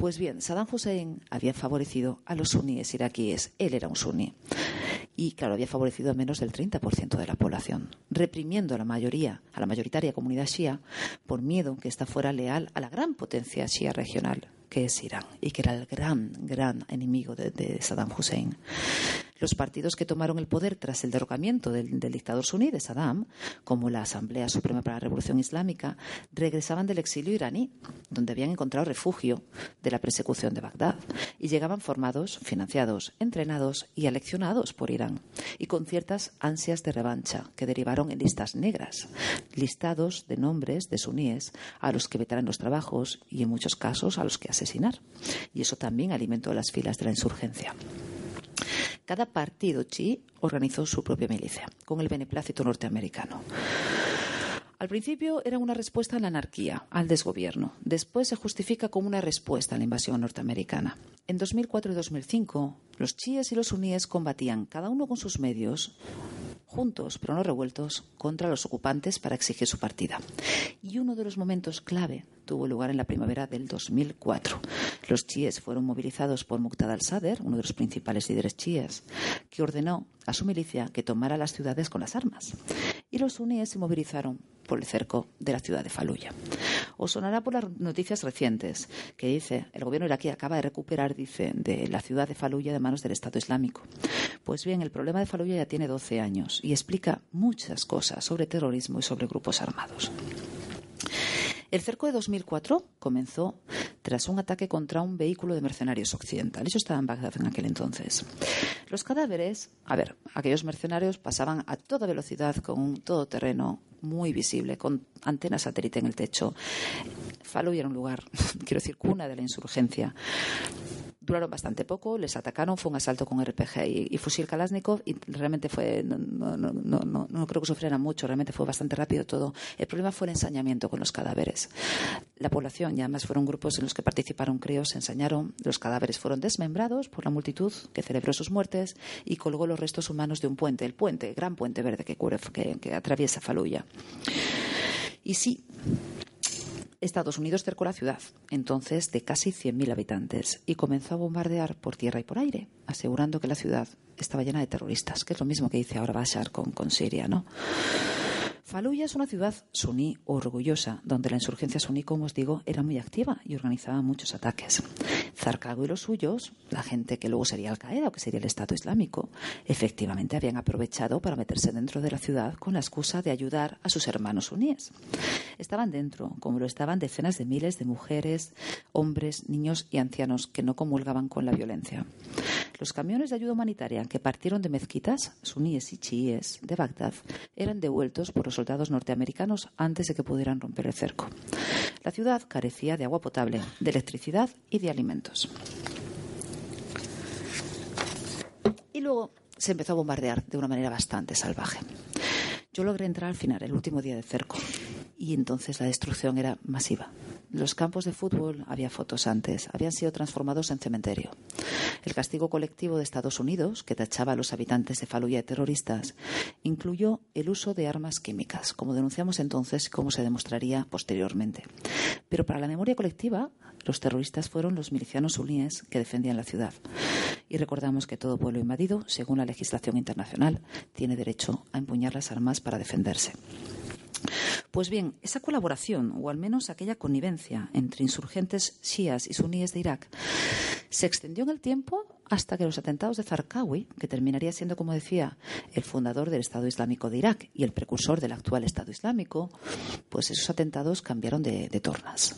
[SPEAKER 3] Pues bien, Saddam Hussein había favorecido a los suníes iraquíes. Él era un suní. Y claro, había favorecido a menos del 30% de la población, reprimiendo a la mayoría, a la mayoritaria comunidad shia, por miedo que ésta fuera leal a la gran potencia shia regional, que es Irán, y que era el gran, gran enemigo de, Saddam Hussein. Los partidos que tomaron el poder tras el derrocamiento del, del, dictador suní de Saddam, como la Asamblea Suprema para la Revolución Islámica, regresaban del exilio iraní, donde habían encontrado refugio de la persecución de Bagdad, y llegaban formados, financiados, entrenados y aleccionados por Irán, y con ciertas ansias de revancha que derivaron en listas negras, listados de nombres de suníes a los que vetarán los trabajos y en muchos casos a los que asesinar. Y eso también alimentó las filas de la insurgencia. Cada partido chi organizó su propia milicia, con el beneplácito norteamericano. Al principio era una respuesta a la anarquía, al desgobierno. Después se justifica como una respuesta a la invasión norteamericana. En 2004 y 2005, los chiíes y los suníes combatían, cada uno con sus medios, juntos pero no revueltos, contra los ocupantes para exigir su partida. Y uno de los momentos clave tuvo lugar en la primavera del 2004. Los chiíes fueron movilizados por Muqtada al-Sadr, uno de los principales líderes chiíes, que ordenó a su milicia que tomara las ciudades con las armas. Y los suníes se movilizaron por el cerco de la ciudad de Faluya. Os sonará por las noticias recientes que dice el gobierno iraquí acaba de recuperar, dice, de la ciudad de Faluya de manos del Estado Islámico. Pues bien, el problema de Faluya ya tiene 12 años y explica muchas cosas sobre terrorismo y sobre grupos armados. El cerco de 2004 comenzó tras un ataque contra un vehículo de mercenarios occidentales. Yo estaba en Bagdad en aquel entonces. Los cadáveres, a ver, aquellos mercenarios pasaban a toda velocidad con un todoterreno muy visible, con antenas satélite en el techo. Fallujah era un lugar, quiero decir, cuna de la insurgencia duraron bastante poco, les atacaron, fue un asalto con RPG y, fusil Kalashnikov y realmente fue, no, creo que sufrieran mucho, realmente fue bastante rápido todo. El problema fue el ensañamiento con los cadáveres. La población, y además fueron grupos en los que participaron críos, se ensañaron, los cadáveres fueron desmembrados por la multitud que celebró sus muertes y colgó los restos humanos de un puente, el puente, gran puente verde que, cubre, que atraviesa Faluya. Y sí, Estados Unidos cercó la ciudad, entonces de casi 100.000 habitantes, y comenzó a bombardear por tierra y por aire, asegurando que la ciudad estaba llena de terroristas, que es lo mismo que dice ahora Bashar con, con Siria, ¿no? Faluya es una ciudad suní orgullosa, donde la insurgencia suní, como os digo, era muy activa y organizaba muchos ataques. Zarcago y los suyos, la gente que luego sería Al-Qaeda o que sería el Estado Islámico, efectivamente habían aprovechado para meterse dentro de la ciudad con la excusa de ayudar a sus hermanos suníes. Estaban dentro, como lo estaban decenas de miles de mujeres, hombres, niños y ancianos que no comulgaban con la violencia. Los camiones de ayuda humanitaria que partieron de mezquitas, suníes y chiíes, de Bagdad, eran devueltos por los soldados norteamericanos antes de que pudieran romper el cerco. La ciudad carecía de agua potable, de electricidad y de alimentos. Y luego se empezó a bombardear de una manera bastante salvaje. Yo logré entrar al final, el último día de cerco, y entonces la destrucción era masiva. Los campos de fútbol, había fotos antes, habían sido transformados en cementerio. El castigo colectivo de Estados Unidos, que tachaba a los habitantes de Faluya de terroristas, incluyó el uso de armas químicas, como denunciamos entonces y como se demostraría posteriormente. Pero para la memoria colectiva, los terroristas fueron los milicianos suníes que defendían la ciudad. Y recordamos que todo pueblo invadido, según la legislación internacional, tiene derecho a empuñar las armas para defenderse. Pues bien, esa colaboración, o al menos aquella connivencia entre insurgentes shias y suníes de Irak, se extendió en el tiempo hasta que los atentados de Zarqawi, que terminaría siendo, como decía, el fundador del Estado Islámico de Irak y el precursor del actual Estado Islámico, pues esos atentados cambiaron de, tornas.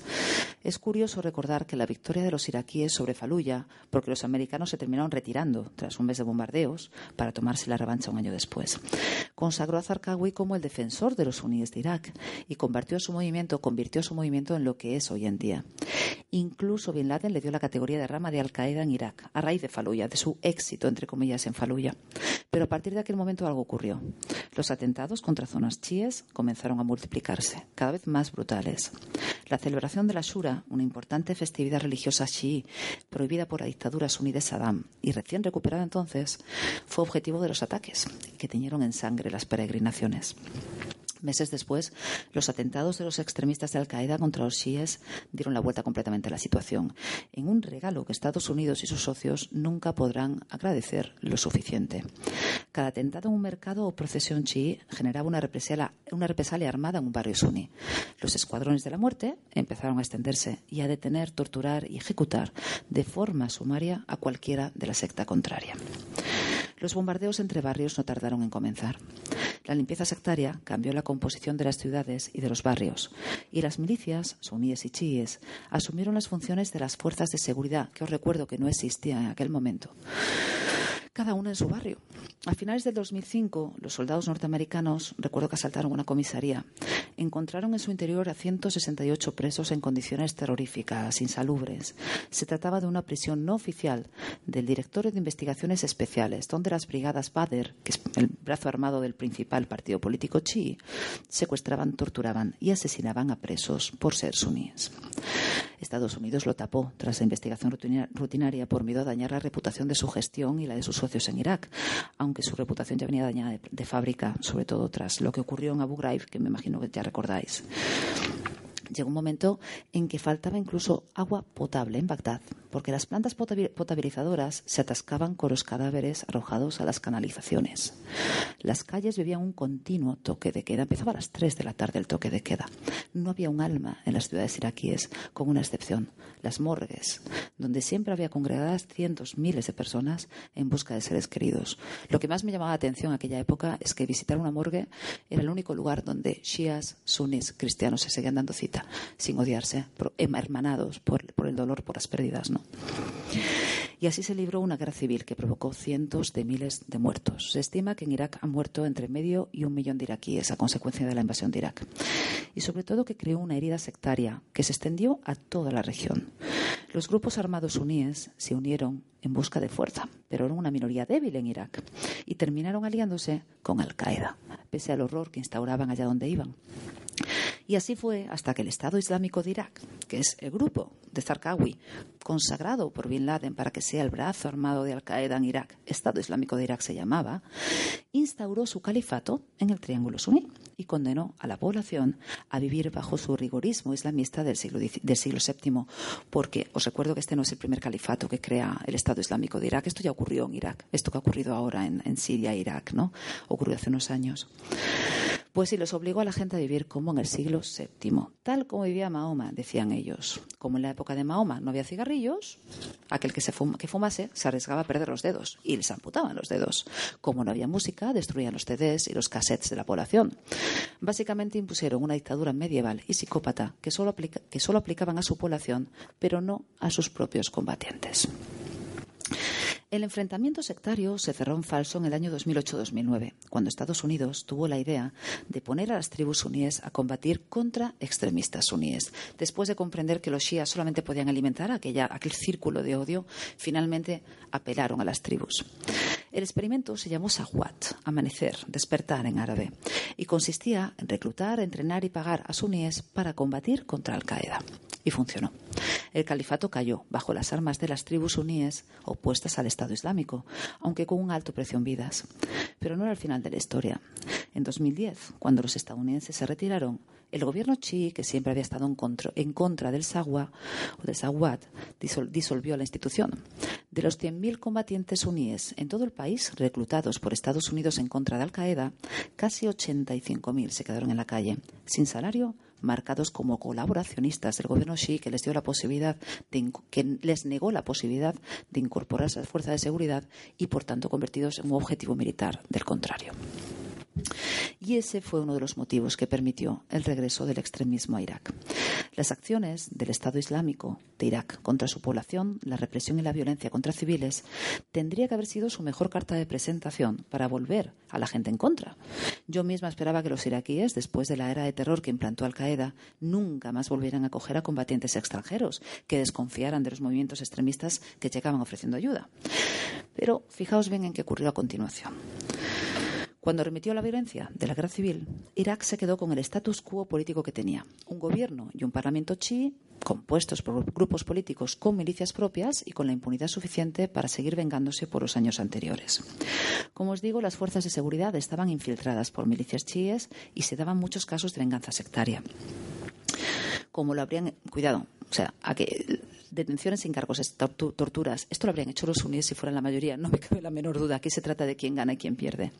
[SPEAKER 3] Es curioso recordar que la victoria de los iraquíes sobre Faluya, porque los americanos se terminaron retirando tras un mes de bombardeos para tomarse la revancha un año después, consagró a Zarqawi como el defensor de los suníes de Irak y convirtió su movimiento, convirtió su movimiento en lo que es hoy en día. Incluso Bin Laden le dio la categoría de rama de Al-Qaeda en Irak, a raíz de Faluya, de su éxito, entre comillas, en Faluya. Pero a partir de aquel momento algo ocurrió. Los atentados contra zonas chiíes comenzaron a multiplicarse, cada vez más brutales. La celebración de la Shura, una importante festividad religiosa chií prohibida por la dictadura suní de Saddam y recién recuperada entonces, fue objetivo de los ataques que teñieron en sangre las peregrinaciones. Meses después, los atentados de los extremistas de Al-Qaeda contra los chiíes dieron la vuelta completamente a la situación, en un regalo que Estados Unidos y sus socios nunca podrán agradecer lo suficiente. Cada atentado en un mercado o procesión chií generaba una represalia, una represalia armada en un barrio suní. Los escuadrones de la muerte empezaron a extenderse y a detener, torturar y ejecutar de forma sumaria a cualquiera de la secta contraria. Los bombardeos entre barrios no tardaron en comenzar. La limpieza sectaria cambió la composición de las ciudades y de los barrios, y las milicias, suníes y chiíes, asumieron las funciones de las fuerzas de seguridad, que os recuerdo que no existían en aquel momento cada una en su barrio. A finales del 2005, los soldados norteamericanos, recuerdo que asaltaron una comisaría, encontraron en su interior a 168 presos en condiciones terroríficas, insalubres. Se trataba de una prisión no oficial del Directorio de Investigaciones Especiales, donde las brigadas Badr, que es el brazo armado del principal partido político chií, secuestraban, torturaban y asesinaban a presos por ser suníes. Estados Unidos lo tapó tras la investigación rutinaria por miedo a dañar la reputación de su gestión y la de sus socios en Irak, aunque su reputación ya venía dañada de, de fábrica, sobre todo tras lo que ocurrió en Abu Ghraib, que me imagino que ya recordáis. Llegó un momento en que faltaba incluso agua potable en Bagdad, porque las plantas potabilizadoras se atascaban con los cadáveres arrojados a las canalizaciones. Las calles vivían un continuo toque de queda. Empezaba a las 3 de la tarde el toque de queda. No había un alma en las ciudades iraquíes, con una excepción, las morgues, donde siempre había congregadas cientos, miles de personas en busca de seres queridos. Lo que más me llamaba la atención en aquella época es que visitar una morgue era el único lugar donde shias, sunis, cristianos se seguían dando cita sin odiarse, hermanados por, por, el dolor, por las pérdidas. ¿no? Y así se libró una guerra civil que provocó cientos de miles de muertos. Se estima que en Irak han muerto entre medio y un millón de iraquíes a consecuencia de la invasión de Irak. Y sobre todo que creó una herida sectaria que se extendió a toda la región. Los grupos armados suníes se unieron en busca de fuerza, pero eran una minoría débil en Irak y terminaron aliándose con Al-Qaeda, pese al horror que instauraban allá donde iban. Y así fue hasta que el Estado Islámico de Irak, que es el grupo de Zarqawi, consagrado por Bin Laden para que sea el brazo armado de Al-Qaeda en Irak, Estado Islámico de Irak se llamaba, instauró su califato en el Triángulo Suní y condenó a la población a vivir bajo su rigorismo islamista del siglo, del siglo VII, porque os recuerdo que este no es el primer califato que crea el Estado Islámico de Irak, esto ya ocurrió en Irak, esto que ha ocurrido ahora en, en Siria e Irak, ¿no? Ocurrió hace unos años. Pues sí, los obligó a la gente a vivir como en el siglo VII, tal como vivía Mahoma, decían ellos. Como en la época de Mahoma no había cigarrillos, aquel que, se que fumase se arriesgaba a perder los dedos y les amputaban los dedos. Como no había música, destruían los CDs y los cassettes de la población. Básicamente impusieron una dictadura medieval y psicópata que solo, que solo aplicaban a su población, pero no a sus propios combatientes. El enfrentamiento sectario se cerró en falso en el año 2008-2009, cuando Estados Unidos tuvo la idea de poner a las tribus suníes a combatir contra extremistas suníes. Después de comprender que los shias solamente podían alimentar aquella, aquel círculo de odio, finalmente apelaron a las tribus. El experimento se llamó Sahwat, amanecer, despertar en árabe, y consistía en reclutar, entrenar y pagar a suníes para combatir contra Al-Qaeda. Y funcionó. El califato cayó bajo las armas de las tribus suníes opuestas al Estado Islámico, aunque con un alto precio en vidas. Pero no era el final de la historia. En 2010, cuando los estadounidenses se retiraron, el gobierno chií, que siempre había estado en contra, del Sawat, o del disolvió la institución. De los 100.000 combatientes suníes en todo el país reclutados por Estados Unidos en contra de Al Qaeda, casi 85.000 se quedaron en la calle, sin salario marcados como colaboracionistas del gobierno chií que les dio la posibilidad de, que les negó la posibilidad de incorporarse a las fuerzas de seguridad y por tanto convertidos en un objetivo militar del contrario. Y ese fue uno de los motivos que permitió el regreso del extremismo a Irak. Las acciones del Estado Islámico de Irak contra su población, la represión y la violencia contra civiles, tendría que haber sido su mejor carta de presentación para volver a la gente en contra. Yo misma esperaba que los iraquíes, después de la era de terror que implantó Al-Qaeda, nunca más volvieran a acoger a combatientes extranjeros, que desconfiaran de los movimientos extremistas que llegaban ofreciendo ayuda. Pero fijaos bien en qué ocurrió a continuación. Cuando remitió la violencia de la guerra civil, Irak se quedó con el status quo político que tenía. Un gobierno y un parlamento chií compuestos por grupos políticos con milicias propias y con la impunidad suficiente para seguir vengándose por los años anteriores. Como os digo, las fuerzas de seguridad estaban infiltradas por milicias chiíes y se daban muchos casos de venganza sectaria. Como lo habrían. Cuidado, o sea, a que detenciones sin cargos, torturas, esto lo habrían hecho los suníes si fueran la mayoría, no me cabe la menor duda. Aquí se trata de quién gana y quién pierde.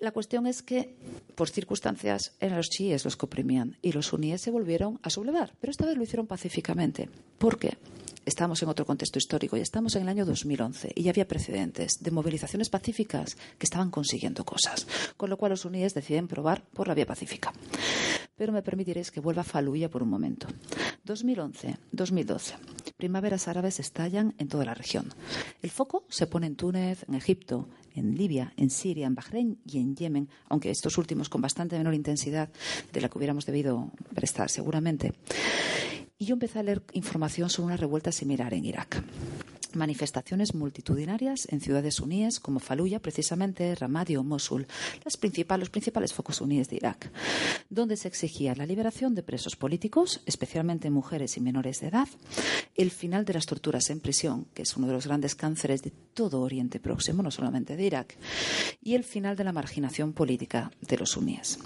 [SPEAKER 3] La cuestión es que, por circunstancias, eran los chiíes los que oprimían y los suníes se volvieron a sublevar, pero esta vez lo hicieron pacíficamente. ¿Por qué? Estamos en otro contexto histórico y estamos en el año 2011 y ya había precedentes de movilizaciones pacíficas que estaban consiguiendo cosas, con lo cual los suníes deciden probar por la vía pacífica. Pero me permitiréis que vuelva a Faluya por un momento. 2011-2012. Primaveras árabes estallan en toda la región. El foco se pone en Túnez, en Egipto, en Libia, en Siria, en Bahrein y en Yemen, aunque estos últimos con bastante menor intensidad de la que hubiéramos debido prestar seguramente. Y yo empecé a leer información sobre una revuelta similar en Irak manifestaciones multitudinarias en ciudades suníes como Faluya, precisamente, Ramadi o Mosul, los principales focos suníes de Irak, donde se exigía la liberación de presos políticos, especialmente mujeres y menores de edad, el final de las torturas en prisión, que es uno de los grandes cánceres de todo Oriente Próximo, no solamente de Irak, y el final de la marginación política de los suníes.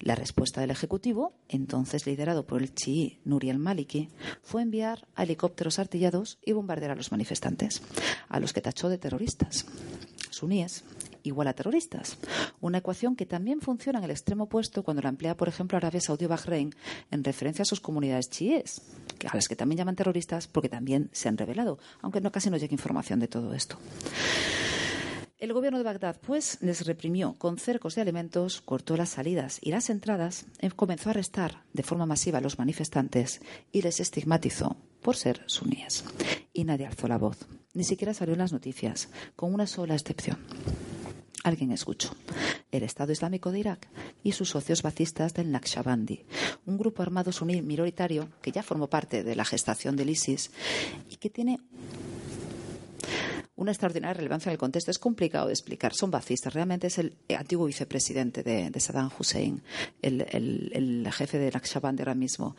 [SPEAKER 3] La respuesta del Ejecutivo, entonces liderado por el chií Nuri al-Maliki, fue enviar helicópteros artillados y bombardear a los manifestantes, a los que tachó de terroristas. Suníes igual a terroristas. Una ecuación que también funciona en el extremo opuesto cuando la emplea, por ejemplo, Arabia Saudí o Bahrein en referencia a sus comunidades chiíes, a las que también llaman terroristas porque también se han revelado, aunque no casi no llegue información de todo esto. El gobierno de Bagdad, pues, les reprimió con cercos de alimentos, cortó las salidas y las entradas, eh, comenzó a arrestar de forma masiva a los manifestantes y les estigmatizó por ser suníes. Y nadie alzó la voz, ni siquiera salió en las noticias, con una sola excepción. Alguien escuchó. El Estado Islámico de Irak y sus socios bacistas del Naqshbandi, un grupo armado suní minoritario que ya formó parte de la gestación del ISIS y que tiene una extraordinaria relevancia en el contexto. Es complicado de explicar. Son bacistas. Realmente es el antiguo vicepresidente de, Saddam Hussein, el, el, jefe de Naqshband ahora mismo.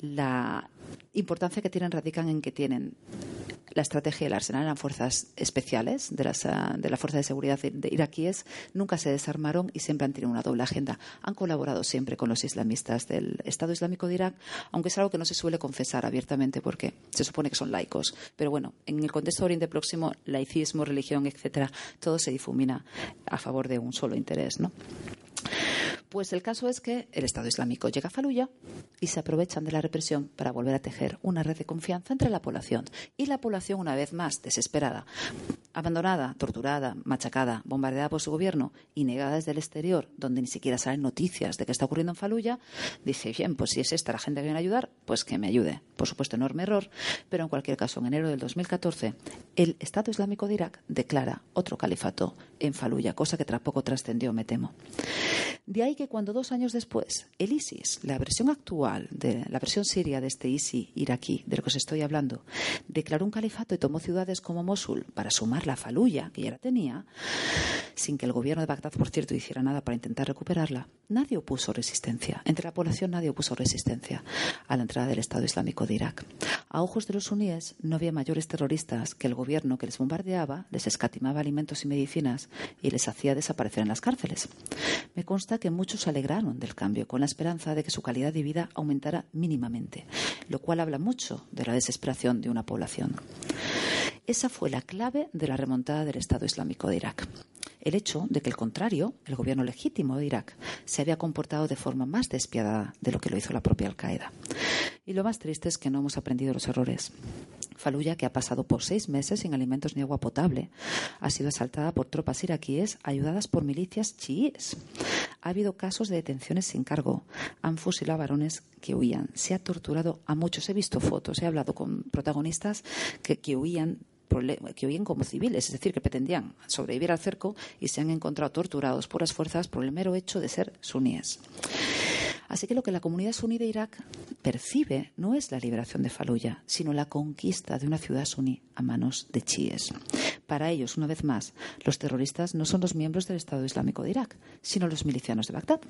[SPEAKER 3] La importancia que tienen radican en que tienen la estrategia y el arsenal eran fuerzas especiales de, las, ah, de la Fuerza de Seguridad de iraquíes, nunca se desarmaron y siempre han tenido una doble agenda. Han colaborado siempre con los islamistas del Estado Islámico de Irak, aunque es algo que no se suele confesar abiertamente porque se supone que son laicos. Pero bueno, en el contexto de Oriente Próximo, laicismo, religión, etcétera, todo se difumina a favor de un solo interés, ¿no? Pues el caso es que el Estado Islámico llega a Faluya y se aprovechan de la represión para volver a tejer una red de confianza entre la población. Y la población, una vez más, desesperada, abandonada, torturada, machacada, bombardeada por su gobierno y negada desde el exterior, donde ni siquiera salen noticias de qué está ocurriendo en Faluya, dice, bien, pues si es esta la gente que viene a ayudar, pues que me ayude. Por supuesto, enorme error, pero en cualquier caso, en enero del 2014, el Estado Islámico de Irak declara otro califato en Faluya, cosa que tampoco trascendió, me temo. De ahí que cuando dos años después el ISIS, la versión actual, de la versión siria de este ISIS iraquí, de lo que os estoy hablando, declaró un califato y tomó ciudades como Mosul para sumar la Faluya, que ya la tenía, sin que el gobierno de Bagdad, por cierto, hiciera nada para intentar recuperarla, nadie opuso resistencia. Entre la población nadie opuso resistencia a la entrada del Estado Islámico de Irak. A ojos de los suníes no había mayores terroristas que el gobierno que les bombardeaba, les escatimaba alimentos y medicinas y les hacía desaparecer en las cárceles. Me consta que muchos se alegraron del cambio con la esperanza de que su calidad de vida aumentara mínimamente, lo cual habla mucho de la desesperación de una población. Esa fue la clave de la remontada del Estado Islámico de Irak. el hecho de que, al contrario, el gobierno legítimo de Irak se había comportado de forma más despiadada de lo que lo hizo la propia Al-Qaeda. Y lo más triste es que no hemos aprendido los errores. Faluya, que ha pasado por seis meses sin alimentos ni agua potable, ha sido asaltada por tropas iraquíes ayudadas por milicias chiíes. Ha habido casos de detenciones sin cargo. Han fusilado a varones que huían. Se ha torturado a muchos. He visto fotos, he hablado con protagonistas que, que huían que huían como civiles, es decir, que pretendían sobrevivir al cerco y se han encontrado torturados por las fuerzas por el mero hecho de ser suníes. Así que lo que la comunidad suní de Irak percibe no es la liberación de Faluya, sino la conquista de una ciudad suní a manos de chiíes. Para ellos, una vez más, los terroristas no son los miembros del Estado Islámico de Irak, sino los milicianos de Bagdad.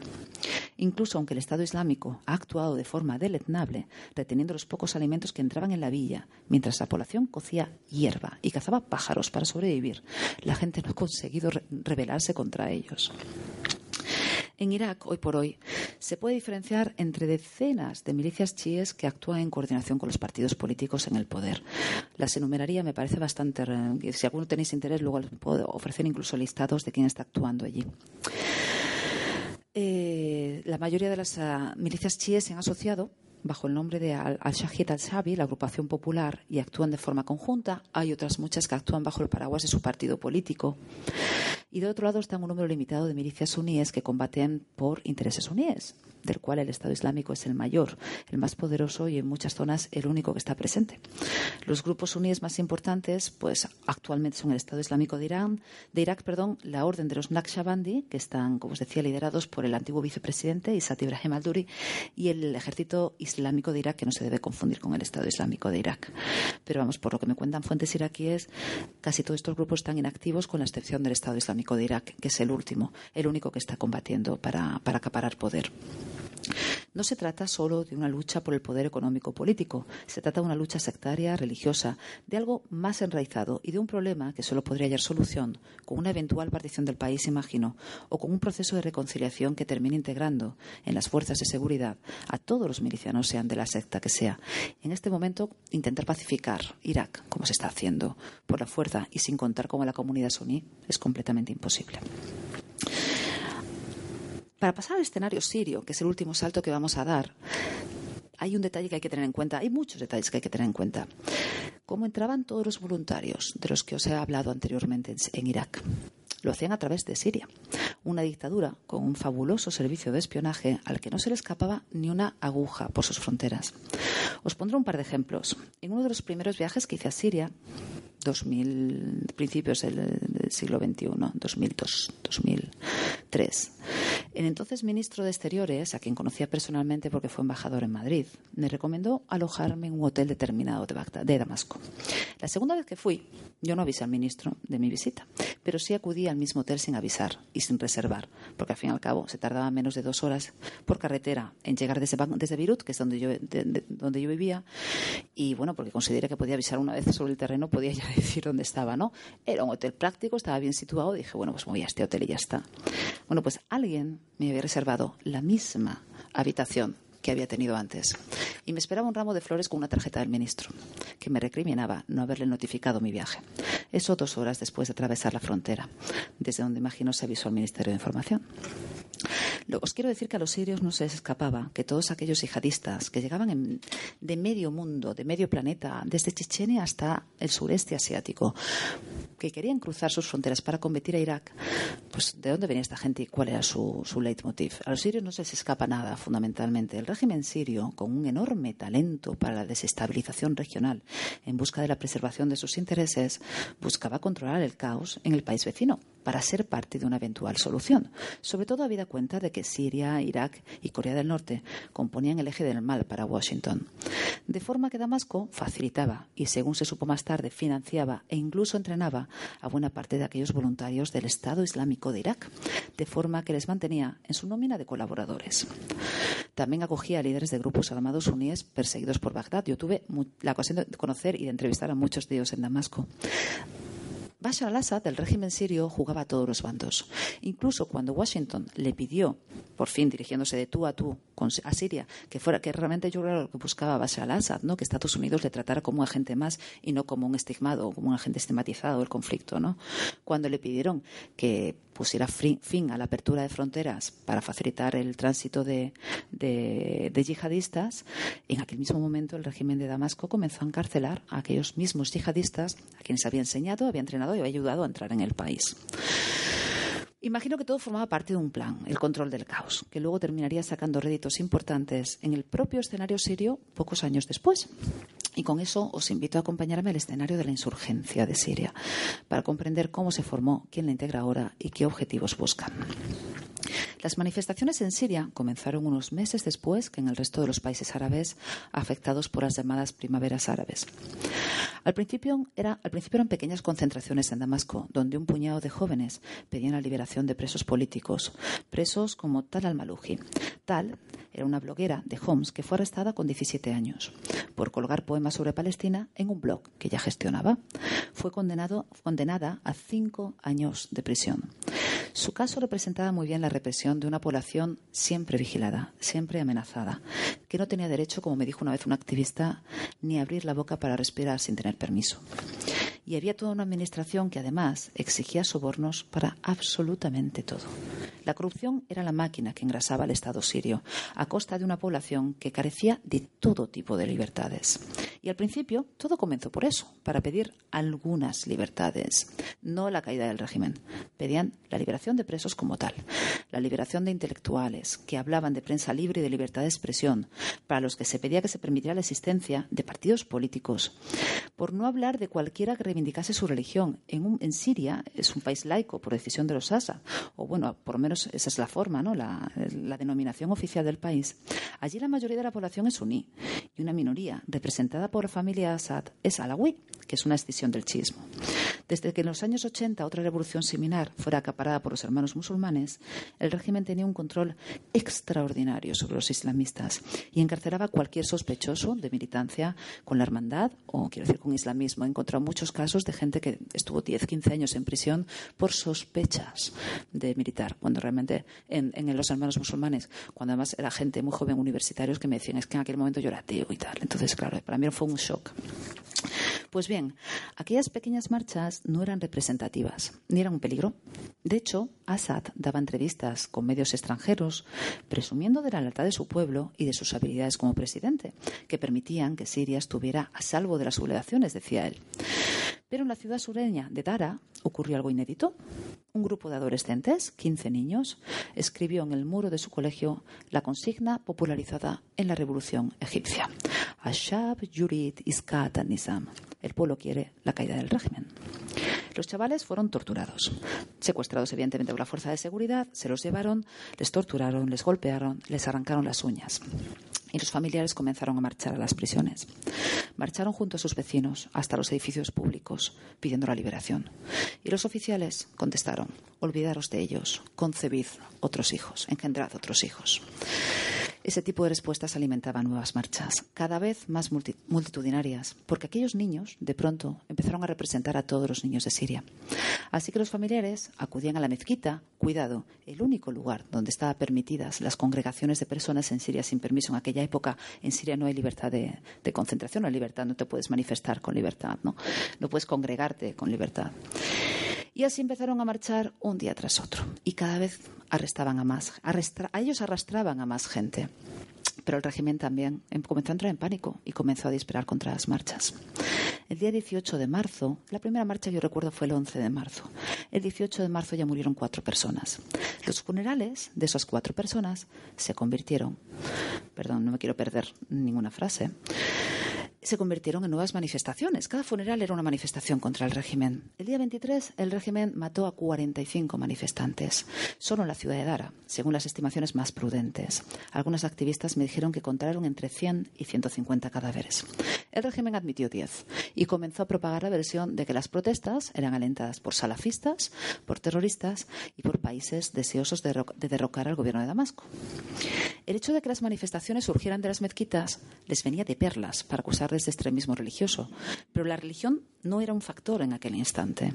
[SPEAKER 3] Incluso aunque el Estado Islámico ha actuado de forma deleznable, reteniendo los pocos alimentos que entraban en la villa, mientras la población cocía hierba y cazaba pájaros para sobrevivir, la gente no ha conseguido rebelarse contra ellos. En Irak, hoy por hoy, se puede diferenciar entre decenas de milicias chiíes que actúan en coordinación con los partidos políticos en el poder. Las enumeraría, me parece bastante. Si alguno tenéis interés, luego les puedo ofrecer incluso listados de quién está actuando allí. Eh, la mayoría de las uh, milicias chiíes se han asociado bajo el nombre de Al-Shahid al-Shabi, la agrupación popular, y actúan de forma conjunta. Hay otras muchas que actúan bajo el paraguas de su partido político. Y de otro lado está un número limitado de milicias suníes que combaten por intereses suníes del cual el Estado Islámico es el mayor, el más poderoso y en muchas zonas el único que está presente. Los grupos suníes más importantes, pues actualmente son el Estado Islámico de Irán, de Irak, perdón, la Orden de los Naqshbandi, que están, como os decía, liderados por el antiguo vicepresidente Isat Ibrahim al-Duri, y el Ejército Islámico de Irak, que no se debe confundir con el Estado Islámico de Irak. Pero vamos, por lo que me cuentan fuentes iraquíes, casi todos estos grupos están inactivos, con la excepción del Estado Islámico de Irak, que es el último, el único que está combatiendo para, para acaparar poder. No se trata solo de una lucha por el poder económico político, se trata de una lucha sectaria, religiosa, de algo más enraizado y de un problema que solo podría hallar solución con una eventual partición del país, imagino, o con un proceso de reconciliación que termine integrando en las fuerzas de seguridad a todos los milicianos, sean de la secta que sea. En este momento, intentar pacificar Irak, como se está haciendo, por la fuerza y sin contar con la comunidad suní, es completamente imposible. Para pasar al escenario sirio, que es el último salto que vamos a dar, hay un detalle que hay que tener en cuenta, hay muchos detalles que hay que tener en cuenta. ¿Cómo entraban todos los voluntarios de los que os he hablado anteriormente en Irak? Lo hacían a través de Siria, una dictadura con un fabuloso servicio de espionaje al que no se le escapaba ni una aguja por sus fronteras. Os pondré un par de ejemplos. En uno de los primeros viajes que hice a Siria, 2000, principios del, siglo XXI, 2002, 2003, el entonces ministro de Exteriores, a quien conocía personalmente porque fue embajador en Madrid, me recomendó alojarme en un hotel determinado de, Bagdad, de Damasco. La segunda vez que fui, yo no avisé al ministro de mi visita, pero sí acudí al mismo hotel sin avisar y sin reservar, porque al fin y al cabo se tardaba menos de dos horas por carretera en llegar desde, desde Beirut, que es donde yo, de, de, donde yo vivía, y bueno, porque consideré que podía avisar una vez sobre el terreno, podía ya decir dónde estaba, ¿no? Era un hotel práctico, estaba bien situado, dije, bueno, pues voy a este hotel y ya está. Bueno, pues alguien me había reservado la misma habitación que había tenido antes. Y me esperaba un ramo de flores con una tarjeta del ministro, que me recriminaba no haberle notificado mi viaje. Eso dos horas después de atravesar la frontera, desde donde imagino se avisó al Ministerio de Información. Os quiero decir que a los sirios no se les escapaba que todos aquellos yihadistas que llegaban en, de medio mundo, de medio planeta, desde Chechenia hasta el sureste asiático, que querían cruzar sus fronteras para combatir a Irak, pues ¿de dónde venía esta gente y cuál era su, su leitmotiv? A los sirios no se les escapa nada, fundamentalmente. El régimen sirio, con un enorme talento para la desestabilización regional, en busca de la preservación de sus intereses, buscaba controlar el caos en el país vecino para ser parte de una eventual solución, sobre todo habida cuenta de que Siria, Irak y Corea del Norte componían el eje del mal para Washington. De forma que Damasco facilitaba y, según se supo más tarde, financiaba e incluso entrenaba a buena parte de aquellos voluntarios del Estado Islámico de Irak, de forma que les mantenía en su nómina de colaboradores. También acogía a líderes de grupos armados suníes perseguidos por Bagdad. Yo tuve la ocasión de conocer y de entrevistar a muchos de ellos en Damasco Bashar al-Assad, el régimen sirio, jugaba a todos los bandos. Incluso cuando Washington le pidió, por fin dirigiéndose de tú a tú a Siria, que fuera que realmente yo creo lo que buscaba Bashar al-Assad, ¿no? que Estados Unidos le tratara como un agente más y no como un estigmado como un agente estigmatizado del conflicto. ¿no? Cuando le pidieron que pusiera fin a la apertura de fronteras para facilitar el tránsito de, de, yihadistas, en aquel mismo momento el régimen de Damasco comenzó a encarcelar a aquellos mismos yihadistas a quienes había enseñado, había entrenado y había ayudado a entrar en el país. Imagino que todo formaba parte de un plan, el control del caos, que luego terminaría sacando réditos importantes en el propio escenario sirio pocos años después. Y con eso os invito a acompañarme al escenario de la insurgencia de Siria, para comprender cómo se formó, quién la integra ahora y qué objetivos buscan. Las manifestaciones en Siria comenzaron unos meses después que en el resto de los países árabes afectados por las llamadas primaveras árabes. Al principio, eran pequeñas concentraciones en Damasco, donde un puñado de jóvenes pedían la liberación de presos políticos, presos como Tal al-Maluji. Tal era una bloguera de Homs que fue arrestada con 17 años por colgar poemas sobre Palestina en un blog que ya gestionaba. Fue condenada a cinco años de prisión. Su caso representaba muy bien la represión de una población siempre vigilada, siempre amenazada, que no tenía derecho, como me dijo una vez un activista, ni a abrir la boca para respirar sin tener permiso. Y había toda una administración que además exigía sobornos para absolutamente todo. La corrupción era la máquina que engrasaba al Estado sirio, a costa de una población que carecía de todo tipo de libertades. Y al principio todo comenzó por eso, para pedir algunas libertades, no la caída del régimen. Pedían la liberación de presos como tal, la liberación de intelectuales que hablaban de prensa libre y de libertad de expresión, para los que se pedía que se permitiera la existencia de partidos políticos, por no hablar de cualquiera que reivindicase su religión. En, en Siria es un país laico por decisión de los Assad, o bueno, por lo menos esa es la forma, ¿no? la, la denominación oficial del país. Allí la mayoría de la población es suní y una minoría representada por la familia Assad es alawí, que es una escisión del chismo. Desde que en los años 80 otra revolución similar fuera acaparada por los hermanos musulmanes, el régimen tenía un control extraordinario sobre los islamistas y encarcelaba a cualquier sospechoso de militancia con la hermandad o, quiero decir, con islamismo. He encontrado muchos casos de gente que estuvo 10, 15 años en prisión por sospechas de militar, cuando realmente en, los hermanos musulmanes, cuando además era gente muy joven, universitarios, que me decían es que en aquel momento yo era ateo y tal. Entonces, claro, para mí fue un shock. Pues bien, aquellas pequeñas marchas no eran representativas, ni eran un peligro. De hecho, Assad daba entrevistas con medios extranjeros presumiendo de la lealtad de su pueblo y de sus habilidades como presidente, que permitían que Siria estuviera a salvo de las sublevaciones, decía él. Pero en la ciudad sureña de Dara ocurrió algo inédito. Un grupo de adolescentes, 15 niños, escribió en el muro de su colegio la consigna popularizada en la Revolución egipcia. Ashab Yurid Iskat Nizam. El pueblo quiere la caída del régimen. Los chavales fueron torturados, secuestrados evidentemente por la fuerza de seguridad, se los llevaron, les torturaron, les golpearon, les arrancaron las uñas y los familiares comenzaron a marchar a las prisiones. Marcharon junto a sus vecinos hasta los edificios públicos pidiendo la liberación. Y los oficiales contestaron, olvidaros de ellos, concebid otros hijos, engendrad otros hijos. Ese tipo de respuestas alimentaban nuevas marchas, cada vez más multitudinarias, porque aquellos niños, de pronto, empezaron a representar a todos los niños de Siria. Así que los familiares acudían a la mezquita, cuidado, el único lugar donde estaban permitidas las congregaciones de personas en Siria sin permiso. En aquella época, en Siria no hay libertad de, concentración, no hay libertad, no te puedes manifestar con libertad, ¿no? No puedes congregarte con libertad. Y así empezaron a marchar un día tras otro. Y cada vez arrestaban a más. a ellos arrastraban a más gente. Pero el régimen también em, comenzó a entrar en pánico y comenzó a disparar contra las marchas. El día 18 de marzo, la primera marcha yo recuerdo fue el 11 de marzo. El 18 de marzo ya murieron cuatro personas. Los funerales de esas cuatro personas se convirtieron, perdón, no me quiero perder ninguna frase, se convirtieron en nuevas manifestaciones. Cada funeral era una manifestación contra el régimen. El día 23, el régimen mató a 45 manifestantes, solo en la ciudad de Dara, según las estimaciones más prudentes. Algunos activistas me dijeron que contaron entre 100 y 150 cadáveres. El régimen admitió 10 y comenzó a propagar la versión de que las protestas eran alentadas por salafistas, por terroristas y por países deseosos de, de derrocar al gobierno de Damasco. El hecho de que las manifestaciones surgieran de las mezquitas les venía de perlas para acusar de extremismo religioso, pero la religión no era un factor en aquel instante.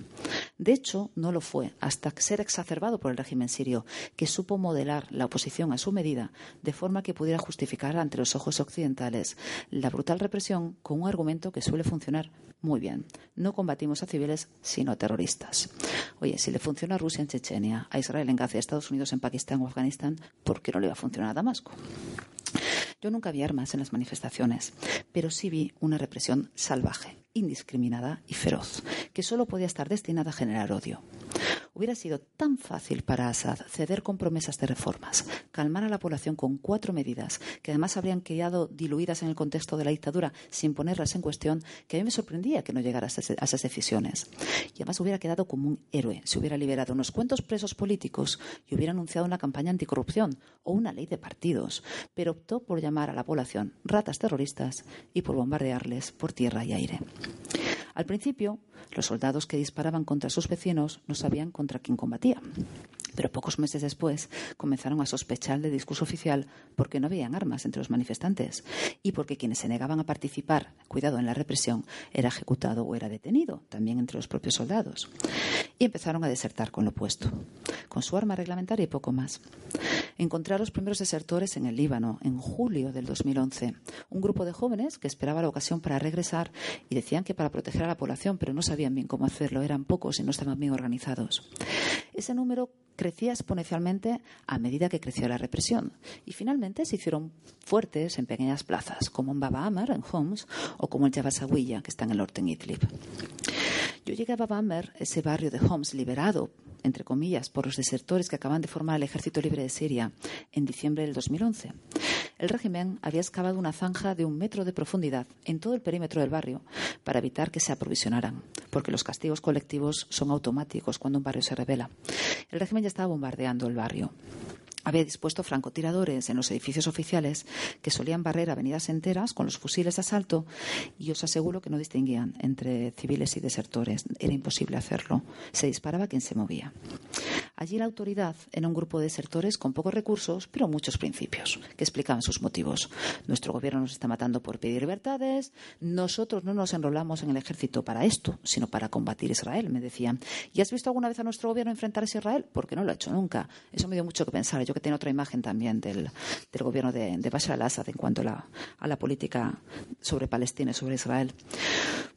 [SPEAKER 3] De hecho, no lo fue hasta ser exacerbado por el régimen sirio, que supo modelar la oposición a su medida de forma que pudiera justificar ante los ojos occidentales la brutal represión con un argumento que suele funcionar muy bien. No combatimos a civiles, sino a terroristas. Oye, si le funciona a Rusia en Chechenia, a Israel en Gaza, a Estados Unidos en Pakistán o Afganistán, ¿por qué no le va a funcionar a Damasco? Yo nunca vi armas en las manifestaciones, pero sí vi una represión salvaje, indiscriminada y feroz, que solo podía estar destinada a generar odio. Hubiera sido tan fácil para Assad ceder con promesas de reformas, calmar a la población con cuatro medidas que además habrían quedado diluidas en el contexto de la dictadura sin ponerlas en cuestión, que a mí me sorprendía que no llegara a esas decisiones. Y además hubiera quedado como un héroe si hubiera liberado unos cuantos presos políticos y hubiera anunciado una campaña anticorrupción o una ley de partidos, pero optó por llamar a la población ratas terroristas y por bombardearles por tierra y aire. Al principio, los soldados que disparaban contra sus vecinos no sabían contra quién combatían. Pero pocos meses después comenzaron a sospechar del discurso oficial porque no habían armas entre los manifestantes y porque quienes se negaban a participar, cuidado en la represión, era ejecutado o era detenido, también entre los propios soldados. Y empezaron a desertar con lo opuesto, con su arma reglamentaria y poco más. Encontré a los primeros desertores en el Líbano en julio del 2011. Un grupo de jóvenes que esperaba la ocasión para regresar y decían que para proteger a la población, pero no sabían bien cómo hacerlo. Eran pocos y no estaban bien organizados. Ese número crecía exponencialmente a medida que crecía la represión y finalmente se hicieron fuertes en pequeñas plazas, como en Baba Amar, en Homs, o como en Javasawiya, que está en el norte en Idlib. Yo llegué a Baba Amar, ese barrio de Homs liberado entre comillas, por los desertores que acaban de formar el Ejército Libre de Siria en diciembre del 2011. El régimen había excavado una zanja de un metro de profundidad en todo el perímetro del barrio para evitar que se aprovisionaran, porque los castigos colectivos son automáticos cuando un barrio se revela. El régimen ya estaba bombardeando el barrio había dispuesto francotiradores en los edificios oficiales que solían barrer avenidas enteras con los fusiles de asalto y os aseguro que no distinguían entre civiles y desertores. Era imposible hacerlo. Se disparaba quien se movía. Allí la autoridad era un grupo de desertores con pocos recursos, pero muchos principios, que explicaban sus motivos. Nuestro gobierno nos está matando por pedir libertades, nosotros no nos enrolamos en el ejército para esto, sino para combatir Israel, me decían. ¿Y has visto alguna vez a nuestro gobierno enfrentarse a Israel? Porque no lo ha hecho nunca. Eso me dio mucho que pensar. Yo que tengo otra imagen también del, gobierno de, Bashar al-Assad en cuanto a la, política sobre Palestina y sobre Israel.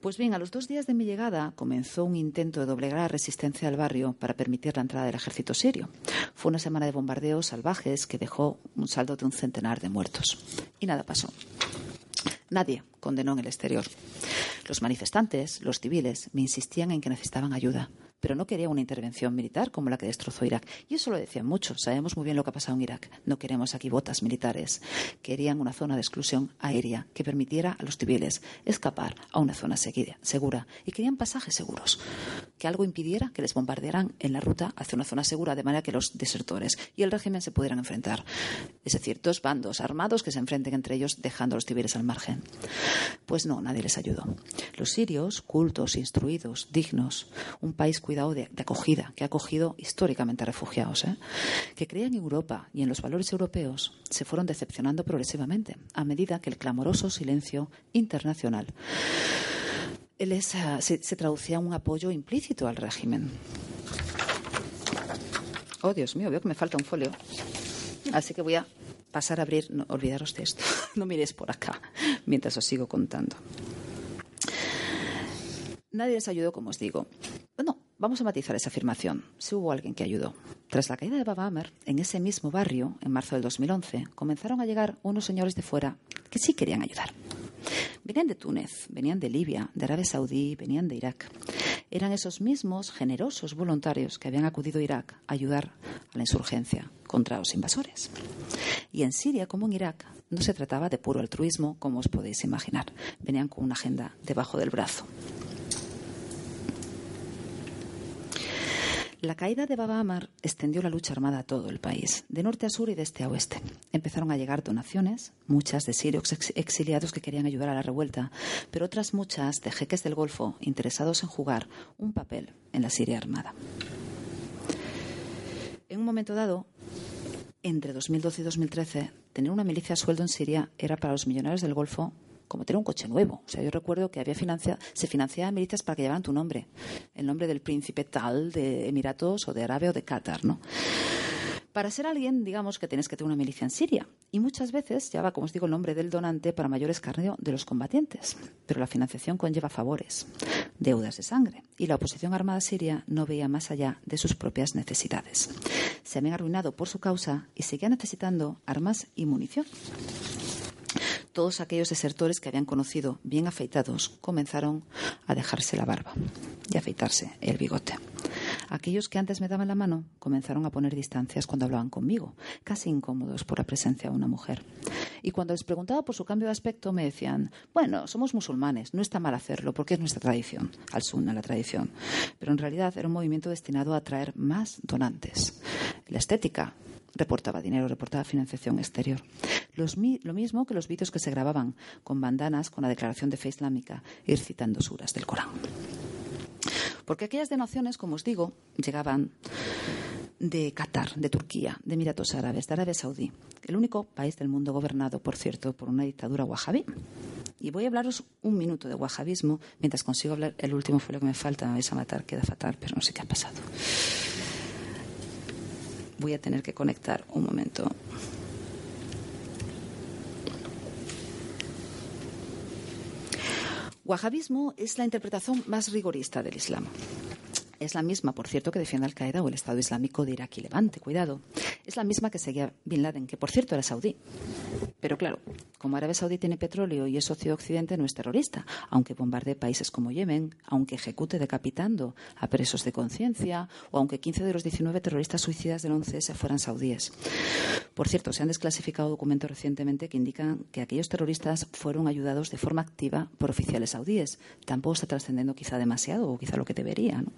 [SPEAKER 3] Pues bien, a los dos días de mi llegada comenzó un intento de doblegar la resistencia del barrio para permitir la entrada del ejército sirio. Fue una semana de bombardeos salvajes que dejó un saldo de un centenar de muertos. Y nada pasó. Nadie condenó en el exterior. Los manifestantes, los civiles, me insistían en que necesitaban ayuda pero no quería una intervención militar como la que destrozó Irak. Y eso lo decían muchos. Sabemos muy bien lo que ha pasado en Irak. No queremos aquí botas militares. Querían una zona de exclusión aérea que permitiera a los civiles escapar a una zona segura. Y querían pasajes seguros. Que algo impidiera que les bombardearan en la ruta hacia una zona segura de manera que los desertores y el régimen se pudieran enfrentar. Es decir, dos bandos armados que se enfrenten entre ellos dejando a los civiles al margen. Pues no, nadie les ayudó. Los sirios, cultos, instruidos, dignos, un país cuidado de, acogida, que ha acogido históricamente a refugiados, ¿eh? que creían en Europa y en los valores europeos, se fueron decepcionando progresivamente a medida que el clamoroso silencio internacional uh, se, traducía en un apoyo implícito al régimen. Oh, Dios mío, veo que me falta un folio. Así que voy a pasar a abrir. Olvidaros de esto. No miréis por acá mientras os sigo contando. Nadie les ayudó, como os digo. No, Vamos a matizar esa afirmación. Si hubo alguien que ayudó. Tras la caída de Baba Amer, en ese mismo barrio, en marzo del 2011, comenzaron a llegar unos señores de fuera que sí querían ayudar. Venían de Túnez, venían de Libia, de Arabia Saudí, venían de Irak. Eran esos mismos generosos voluntarios que habían acudido a Irak a ayudar a la insurgencia contra los invasores. Y en Siria, como en Irak, no se trataba de puro altruismo, como os podéis imaginar. Venían con una agenda debajo del brazo. La caída de Baba Amar extendió la lucha armada a todo el país, de norte a sur y de este a oeste. Empezaron a llegar donaciones, muchas de sirios exiliados que querían ayudar a la revuelta, pero otras muchas de jeques del Golfo interesados en jugar un papel en la Siria armada. En un momento dado, entre 2012 y 2013, tener una milicia a sueldo en Siria era para los millonarios del Golfo como tener un coche nuevo. O sea, yo recuerdo que había financia, se financiaban milicias para que llevaran tu nombre, el nombre del príncipe tal de Emiratos o de Arabia o de Qatar, ¿no? Para ser alguien, digamos que tienes que tener una milicia en Siria. Y muchas veces lleva, como os digo, el nombre del donante para mayor escarnio de los combatientes. Pero la financiación conlleva favores, deudas de sangre. Y la oposición armada siria no veía más allá de sus propias necesidades. Se habían arruinado por su causa y seguían necesitando armas y munición todos aquellos desertores que habían conocido bien afeitados comenzaron a dejarse la barba y afeitarse el bigote. Aquellos que antes me daban la mano comenzaron a poner distancias cuando hablaban conmigo, casi incómodos por la presencia de una mujer. Y cuando les preguntaba por su cambio de aspecto, me decían, bueno, somos musulmanes, no está mal hacerlo, porque es nuestra tradición, al sunna la tradición. Pero en realidad era un movimiento destinado a atraer más donantes. La estética reportaba dinero, reportaba financiación exterior. Lo mismo que los vídeos que se grababan con bandanas con la declaración de fe islámica, ir citando suras del Corán. Porque aquellas donaciones, como os digo, llegaban de Qatar, de Turquía, de Emiratos Árabes, de Arabia Saudí, el único país del mundo gobernado, por cierto, por una dictadura wahabí. Y voy a hablaros un minuto de wahabismo mientras consigo hablar. El último fue lo que me falta, me vais a matar, queda fatal, pero no sé qué ha pasado. Voy a tener que conectar un momento. Wahabismo es la interpretación más rigorista del Islam. Es la misma, por cierto, que defiende Al-Qaeda o el Estado Islámico de Irak y Levante. Cuidado. Es la misma que seguía Bin Laden, que por cierto era saudí. Pero claro, como Arabia Saudí tiene petróleo y es socio occidente, no es terrorista, aunque bombardee países como Yemen, aunque ejecute decapitando a presos de conciencia, o aunque 15 de los 19 terroristas suicidas del 11S fueran saudíes. Por cierto, se han desclasificado documentos recientemente que indican que aquellos terroristas fueron ayudados de forma activa por oficiales saudíes. Tampoco está trascendiendo quizá demasiado, o quizá lo que debería. ¿no?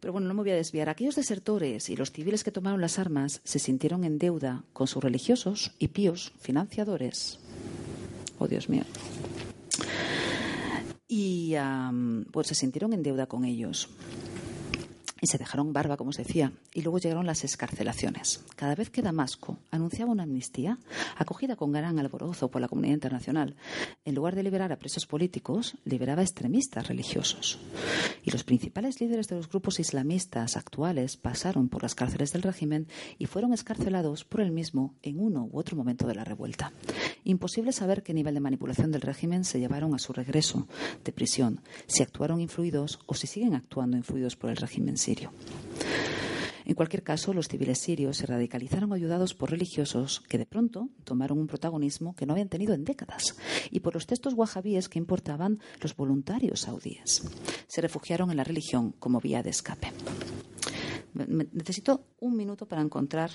[SPEAKER 3] Pero bueno, no me voy a desviar. Aquellos desertores y los civiles que tomaron las armas se sintieron en deuda con sus religiosos y píos financiadores. Oh, Dios mío. Y pues se sintieron en deuda con ellos y se dejaron barba, como os decía, y luego llegaron las escarcelaciones. Cada vez que Damasco anunciaba una amnistía, acogida con gran alborozo por la comunidad internacional, en lugar de liberar a presos políticos, liberaba a extremistas religiosos. Y los principales líderes de los grupos islamistas actuales pasaron por las cárceles del régimen y fueron escarcelados por el mismo en uno u otro momento de la revuelta. Imposible saber qué nivel de manipulación del régimen se llevaron a su regreso de prisión, si actuaron influidos o si siguen actuando influidos por el régimen en cualquier caso, los civiles sirios se radicalizaron ayudados por religiosos que de pronto tomaron un protagonismo que no habían tenido en décadas y por los textos wahabíes que importaban los voluntarios saudíes. Se refugiaron en la religión como vía de escape. Necesito un minuto para encontrar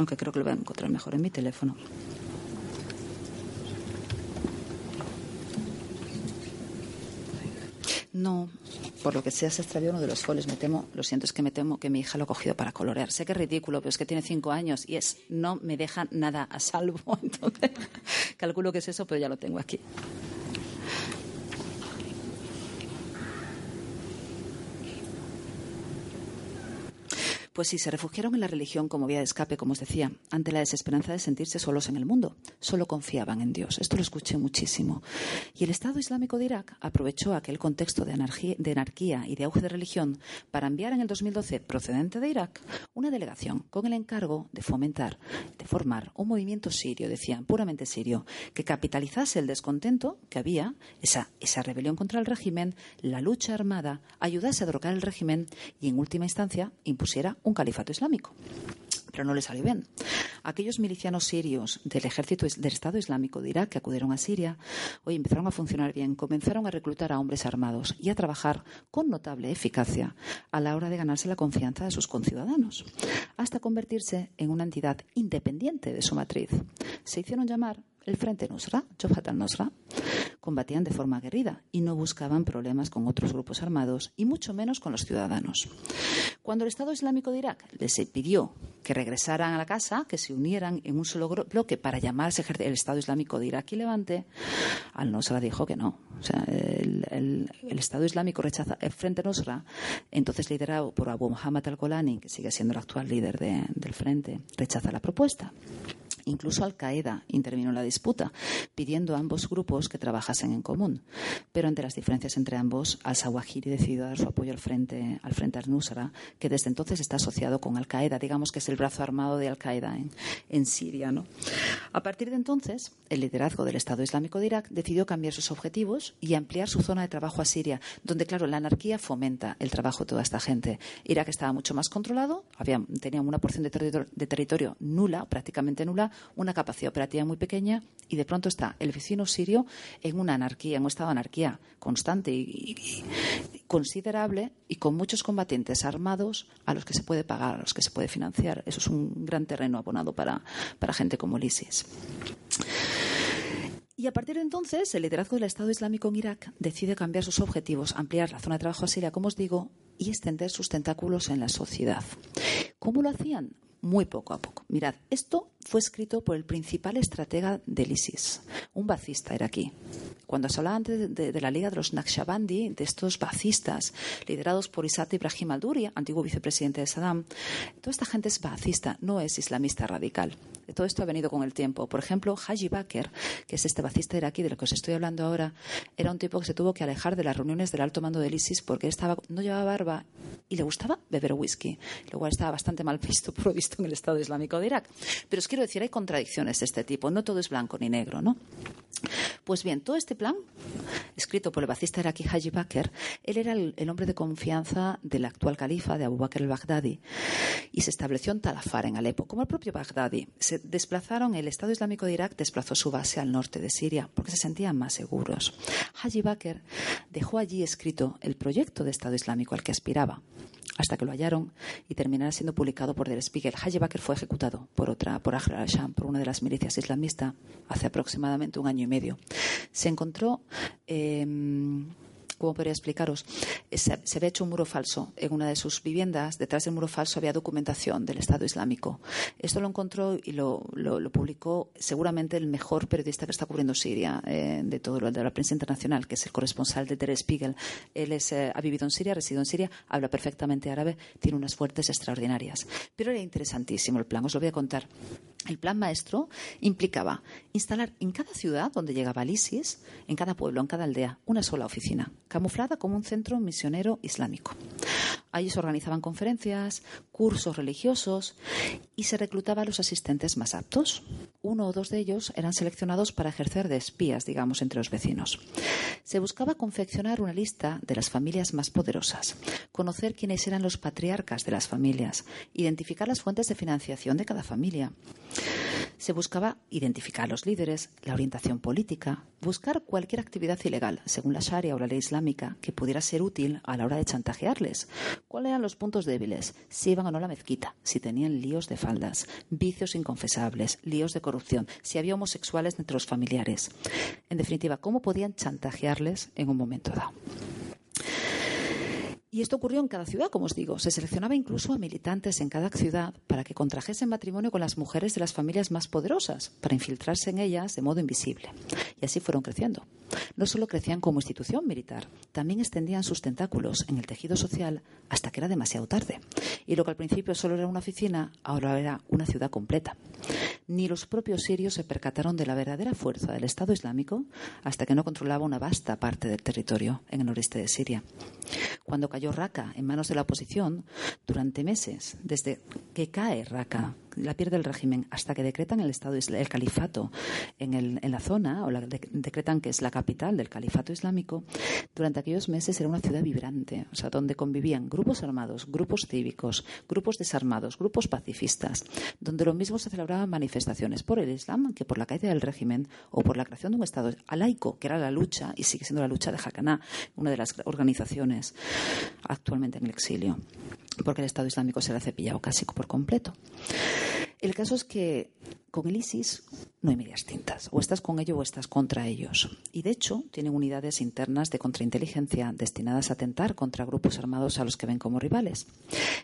[SPEAKER 3] aunque creo que lo voy a encontrar mejor en mi teléfono. No, por lo que sea se extravió uno de los folios. Me temo, lo siento, es que me temo que mi hija lo ha cogido para colorear. Sé que es ridículo, pero es que tiene cinco años y es no me deja nada a salvo. Entonces, calculo que es eso, pero ya lo tengo aquí. Pues sí, se refugiaron en la religión como vía de escape, como os decía, ante la desesperanza de sentirse solos en el mundo. Solo confiaban en Dios. Esto lo escuché muchísimo. Y el Estado Islámico de Irak aprovechó aquel contexto de, anarquía y de auge de religión para enviar en el 2012, procedente de Irak, una delegación con el encargo de fomentar, de formar un movimiento sirio, decían, puramente sirio, que capitalizase el descontento que había, esa, rebelión contra el régimen, la lucha armada, ayudase a derrocar el régimen y, en última instancia, impusiera califato islámico. Pero no le salió bien. Aquellos milicianos sirios del ejército del Estado Islámico de Irak que acudieron a Siria, hoy empezaron a funcionar bien, comenzaron a reclutar a hombres armados y a trabajar con notable eficacia a la hora de ganarse la confianza de sus conciudadanos, hasta convertirse en una entidad independiente de su matriz. Se hicieron llamar el Frente Nusra, Jobhat al-Nusra, combatían de forma aguerrida y no buscaban problemas con otros grupos armados y mucho menos con los ciudadanos. Cuando el Estado Islámico de Irak les pidió que regresaran a la casa, que se unieran en un solo bloque para llamarse el Estado Islámico de Irak y Levante, al-Nusra dijo que no. El, Estado Islámico rechaza, el Frente Nusra, entonces liderado por Abu Muhammad al-Golani, que sigue siendo el actual líder del Frente, rechaza la propuesta. Incluso Al-Qaeda intervino en la disputa, pidiendo a ambos grupos que trabajasen en común. Pero ante las diferencias entre ambos, al-Zawahiri decidió dar su apoyo al frente, al frente al-Nusra, que desde entonces está asociado con Al-Qaeda, digamos que es el brazo armado de Al-Qaeda en, en, Siria. ¿no? A partir de entonces, el liderazgo del Estado Islámico de Irak decidió cambiar sus objetivos y ampliar su zona de trabajo a Siria, donde, claro, la anarquía fomenta el trabajo de toda esta gente. Irak estaba mucho más controlado, había, tenía una porción de territorio nula, prácticamente nula, una capacidad operativa muy pequeña y de pronto está el vecino sirio en una anarquía, en un estado de anarquía constante y, considerable y con muchos combatientes armados a los que se puede pagar, a los que se puede financiar. Eso es un gran terreno abonado para, para gente como el ISIS. Y a partir de entonces, el liderazgo del Estado Islámico en Irak decide cambiar sus objetivos, ampliar la zona de trabajo a Siria, como os digo, y extender sus tentáculos en la sociedad. ¿Cómo lo hacían? muy poco a poco. Mirad, esto fue escrito por el principal estratega del ISIS, un bacista era aquí. Cuando se hablaba antes de, la Liga de los Naqshbandi, de estos bacistas liderados por Isat Ibrahim al-Duri, antiguo vicepresidente de Saddam, toda esta gente es bacista, no es islamista radical. Todo esto ha venido con el tiempo. Por ejemplo, Haji Bakr, que es este bacista iraquí de lo que os estoy hablando ahora, era un tipo que se tuvo que alejar de las reuniones del alto mando del ISIS porque estaba, no llevaba barba y le gustaba beber whisky, lo cual estaba bastante mal visto, por lo visto, en el Estado Islámico de Irak. Pero quiero decir, hay contradicciones de este tipo, no todo es blanco ni negro, ¿no? Pues bien, todo este plan, escrito por el bacista iraquí Haji Bakr, él era el, hombre de confianza del actual califa de Abu Bakr el-Baghdadi y se estableció en Talafar, en Alepo, como el propio Baghdadi. Se desplazaron, el Estado Islámico de Irak desplazó su base al norte de Siria porque se sentían más seguros. Haji Bakr dejó allí escrito el proyecto de Estado Islámico al que aspiraba hasta que lo hallaron y terminara siendo publicado por Der Spiegel. Haji Bakr fue ejecutado por otra, por al-Sham, por una de las milicias islamistas, hace aproximadamente un año y medio. Se encontró eh, ¿cómo podría explicaros? Se, había hecho un muro falso en una de sus viviendas. Detrás del muro falso había documentación del Estado Islámico. Esto lo encontró y lo, publicó seguramente el mejor periodista que está cubriendo Siria eh, de todo lo de la prensa internacional, que es el corresponsal de Der Spiegel. Él eh, ha vivido en Siria, residido en Siria, habla perfectamente árabe, tiene unas fuertes extraordinarias. Pero era interesantísimo el plan, os lo voy a contar. El plan maestro implicaba instalar en cada ciudad donde llegaba el ISIS, en cada pueblo, en cada aldea, una sola oficina camuflada como un centro misionero islámico. Allí se organizaban conferencias, cursos religiosos y se reclutaba a los asistentes más aptos. Uno o dos de ellos eran seleccionados para ejercer de espías, digamos, entre los vecinos. Se buscaba confeccionar una lista de las familias más poderosas, conocer quiénes eran los patriarcas de las familias, identificar las fuentes de financiación de cada familia. Se buscaba identificar a los líderes, la orientación política, buscar cualquier actividad ilegal, según la Sharia o la ley islámica, que pudiera ser útil a la hora de chantajearles. ¿Cuáles eran los puntos débiles? Si iban o no a la mezquita, si tenían líos de faldas, vicios inconfesables, líos de corrupción, si había homosexuales entre los familiares. En definitiva, ¿cómo podían chantajearles en un momento dado? Y esto ocurrió en cada ciudad, como os digo. Se seleccionaba incluso a militantes en cada ciudad para que contrajesen matrimonio con las mujeres de las familias más poderosas, para infiltrarse en ellas de modo invisible. Y así fueron creciendo. No solo crecían como institución militar, también extendían sus tentáculos en el tejido social hasta que era demasiado tarde. Y lo que al principio solo era una oficina, ahora era una ciudad completa. Ni los propios sirios se percataron de la verdadera fuerza del Estado Islámico hasta que no controlaba una vasta parte del territorio en el noreste de Siria. Cuando en manos de la oposición, durante meses, desde que cae Raqqa, la pierde el régimen, hasta que decretan el Estado, el califato en, la zona, o la, decretan que es la capital del califato islámico, durante aquellos meses era una ciudad vibrante, o sea, donde convivían grupos armados, grupos cívicos, grupos desarmados, grupos pacifistas, donde lo mismo se celebraban manifestaciones por el Islam que por la caída del régimen o por la creación de un Estado laico, que era la lucha, y sigue siendo la lucha de Hakaná, una de las organizaciones actualmente en el exilio, porque el Estado Islámico se le ha cepillado casi por completo. El caso es que con el ISIS no hay medias tintas. O estás con ellos o estás contra ellos. Y de hecho, tienen unidades internas de contrainteligencia destinadas a atentar contra grupos armados a los que ven como rivales.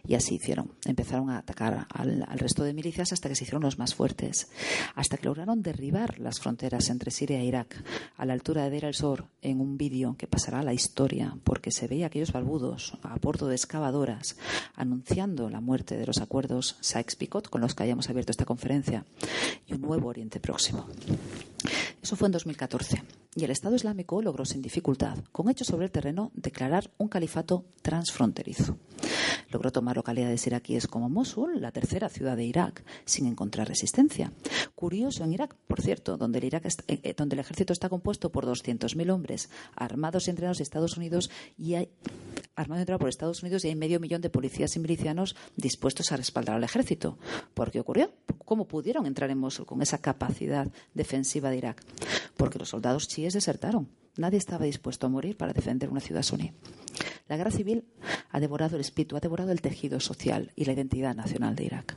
[SPEAKER 3] Y así hicieron. Empezaron a atacar al, resto de milicias hasta que se hicieron los más fuertes. Hasta que lograron derribar las fronteras entre Siria e Irak a la altura de Deir el-Zor en un vídeo que pasará a la historia porque se veía aquellos barbudos a bordo de excavadoras anunciando la muerte de los acuerdos Sykes-Picot con los que hayamos abierto esta conferencia y un nuevo Oriente Próximo. Eso fue en 2014 y el Estado Islámico logró sin dificultad, con hechos sobre el terreno, declarar un califato transfronterizo. Logró tomar localidades iraquíes como Mosul, la tercera ciudad de Irak, sin encontrar resistencia. Curioso en Irak, por cierto, donde el, eh, eh, ejército está compuesto por 200.000 hombres armados y entrenados Estados Unidos y hay armado y entrenado por Estados Unidos y hay medio millón de policías y milicianos dispuestos a respaldar al ejército. ¿Por qué ocurrió? ¿Cómo pudieron entrar en Mosul con esa capacidad defensiva de Irak? Porque los soldados chiíes desertaron. Nadie estaba dispuesto a morir para defender una ciudad suní. La guerra civil ha devorado el espíritu, ha devorado el tejido social y la identidad nacional de Irak.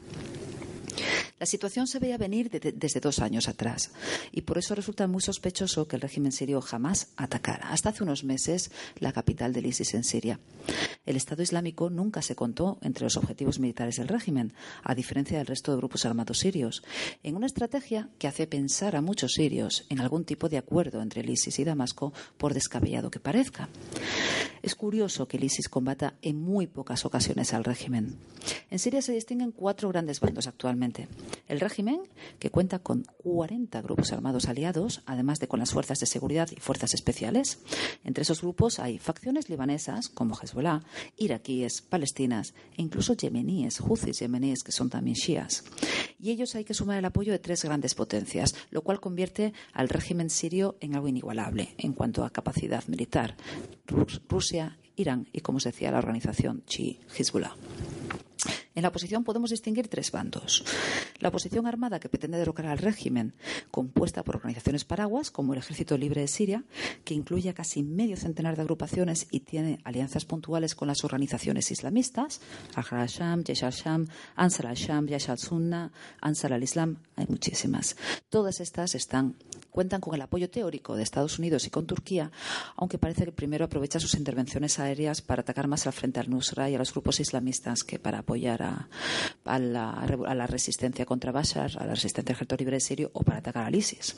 [SPEAKER 3] La situación se veía venir desde dos años atrás y por eso resulta muy sospechoso que el régimen sirio jamás atacara. Hasta hace unos meses la capital del ISIS en Siria. El Estado Islámico nunca se contó entre los objetivos militares del régimen, a diferencia del resto de grupos armados sirios, en una estrategia que hace pensar a muchos sirios en algún tipo de acuerdo entre el ISIS y Damasco, por descabellado que parezca. Es curioso que el ISIS combata en muy pocas ocasiones al régimen. En Siria se distinguen cuatro grandes bandos actualmente. El régimen, que cuenta con 40 grupos armados aliados, además de con las fuerzas de seguridad y fuerzas especiales. Entre esos grupos hay facciones libanesas, como Hezbollah, iraquíes, palestinas e incluso yemeníes, huzis yemeníes, que son también shias. Y ellos hay que sumar el apoyo de tres grandes potencias, lo cual convierte al régimen sirio en algo inigualable en cuanto a capacidad militar. Rusia, Irán y, como se decía, la organización chi Hezbollah. En la oposición podemos distinguir tres bandos. La oposición armada que pretende derrocar al régimen, compuesta por organizaciones paraguas como el Ejército Libre de Siria, que incluye a casi medio centenar de agrupaciones y tiene alianzas puntuales con las organizaciones islamistas, al-Sham, Yesh al-Sham, Ansar al-Sham, Yesh al-Sunna, Ansar al-Islam, hay muchísimas. Todas estas cuentan con el apoyo teórico de Estados Unidos y con Turquía, aunque parece que primero aprovecha sus intervenciones aéreas para atacar más al frente al Nusra y a los grupos islamistas que para apoyar a, la, resistencia contra Bashar, a la resistencia del ejército libre sirio o para atacar al ISIS.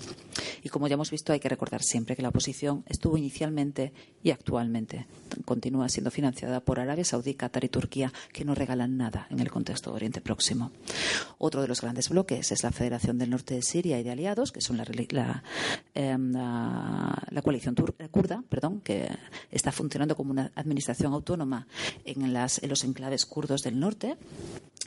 [SPEAKER 3] Y como ya hemos visto, hay que recordar siempre que la oposición estuvo inicialmente y actualmente continúa siendo financiada por Arabia Saudí, Qatar y Turquía, que no regalan nada en el contexto de Oriente Próximo. Otro de los grandes bloques es la Federación del Norte de Siria y de aliados, que son la, em, la, coalición kurda, perdón, que está funcionando como una administración autónoma en los enclaves kurdos del norte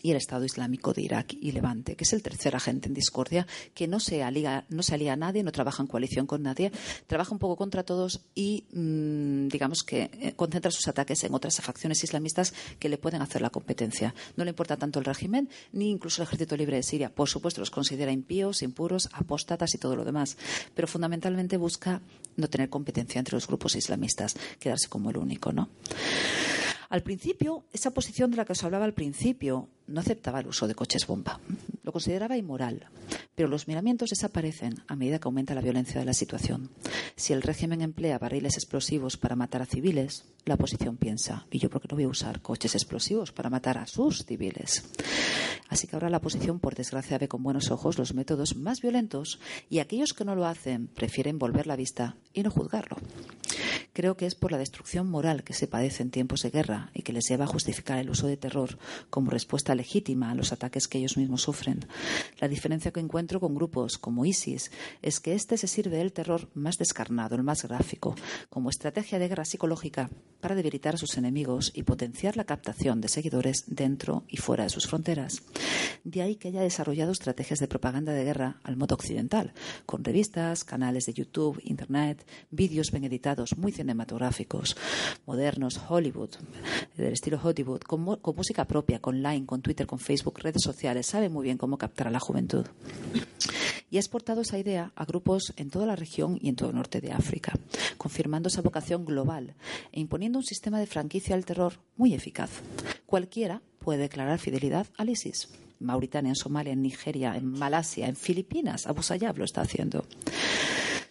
[SPEAKER 3] y el Estado Islámico de Irak y Levante, que es el tercer agente en discordia, que no se alía, no se alía a nadie, no trabaja en coalición con nadie, trabaja un poco contra todos y, mm, digamos que eh, concentra sus ataques en otras facciones islamistas que le pueden hacer la competencia. No le importa tanto el régimen ni incluso el Ejército Libre de Siria. Por supuesto, los considera impíos, impuros, apóstatas y todo lo demás, pero fundamentalmente busca no tener competencia entre los grupos islamistas, quedarse como el único, ¿no? Al principio, esa posición de la que os hablaba al principio no aceptaba el uso de coches bomba. Lo consideraba inmoral. Pero los miramientos desaparecen a medida que aumenta la violencia de la situación. Si el régimen emplea barriles explosivos para matar a civiles, la oposición piensa, ¿y yo por qué no voy a usar coches explosivos para matar a sus civiles? Así que ahora la oposición, por desgracia, ve con buenos ojos los métodos más violentos y aquellos que no lo hacen prefieren volver la vista y no juzgarlo. Creo que es por la destrucción moral que se padece en tiempos de guerra y que les lleva a justificar el uso de terror como respuesta legítima a los ataques que ellos mismos sufren. La diferencia que encuentro con grupos como ISIS es que éste se sirve del terror más descarnado, el más gráfico, como estrategia de guerra psicológica para debilitar a sus enemigos y potenciar la captación de seguidores dentro y fuera de sus fronteras. De ahí que haya desarrollado estrategias de propaganda de guerra al modo occidental, con revistas, canales de YouTube, Internet, vídeos bien editados, muy cinematográficos, modernos, Hollywood, del estilo Hollywood, con, música propia, con Line, con Twitter, con Facebook, redes sociales, sabe muy bien cómo captar a la juventud. Y ha exportado esa idea a grupos en toda la región y en todo el norte de África, confirmando esa vocación global e imponiendo un sistema de franquicia al terror muy eficaz. Cualquiera puede declarar fidelidad al ISIS Mauritania, en Somalia, en Nigeria, en Malasia, en Filipinas. Abu Sayyaf lo está haciendo.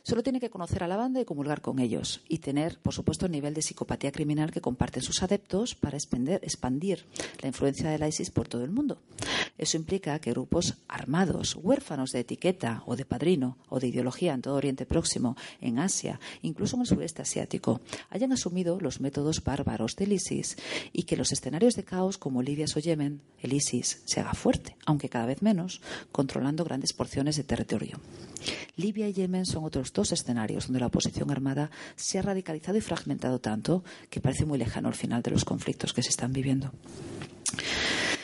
[SPEAKER 3] Solo tiene que conocer a la banda y comulgar con ellos y tener, por supuesto, el nivel de psicopatía criminal que comparten sus adeptos para expandir la influencia del ISIS por todo el mundo. Eso implica que grupos armados, huérfanos de etiqueta o de padrino o de ideología en todo Oriente Próximo, en Asia, incluso en el sureste asiático, hayan asumido los métodos bárbaros del ISIS y que los escenarios de caos como Libia o Yemen, el ISIS se haga fuerte, aunque cada vez menos, controlando grandes porciones de territorio. Libia y Yemen son otros dos escenarios donde la oposición armada se ha radicalizado y fragmentado tanto que parece muy lejano el final de los conflictos que se están viviendo.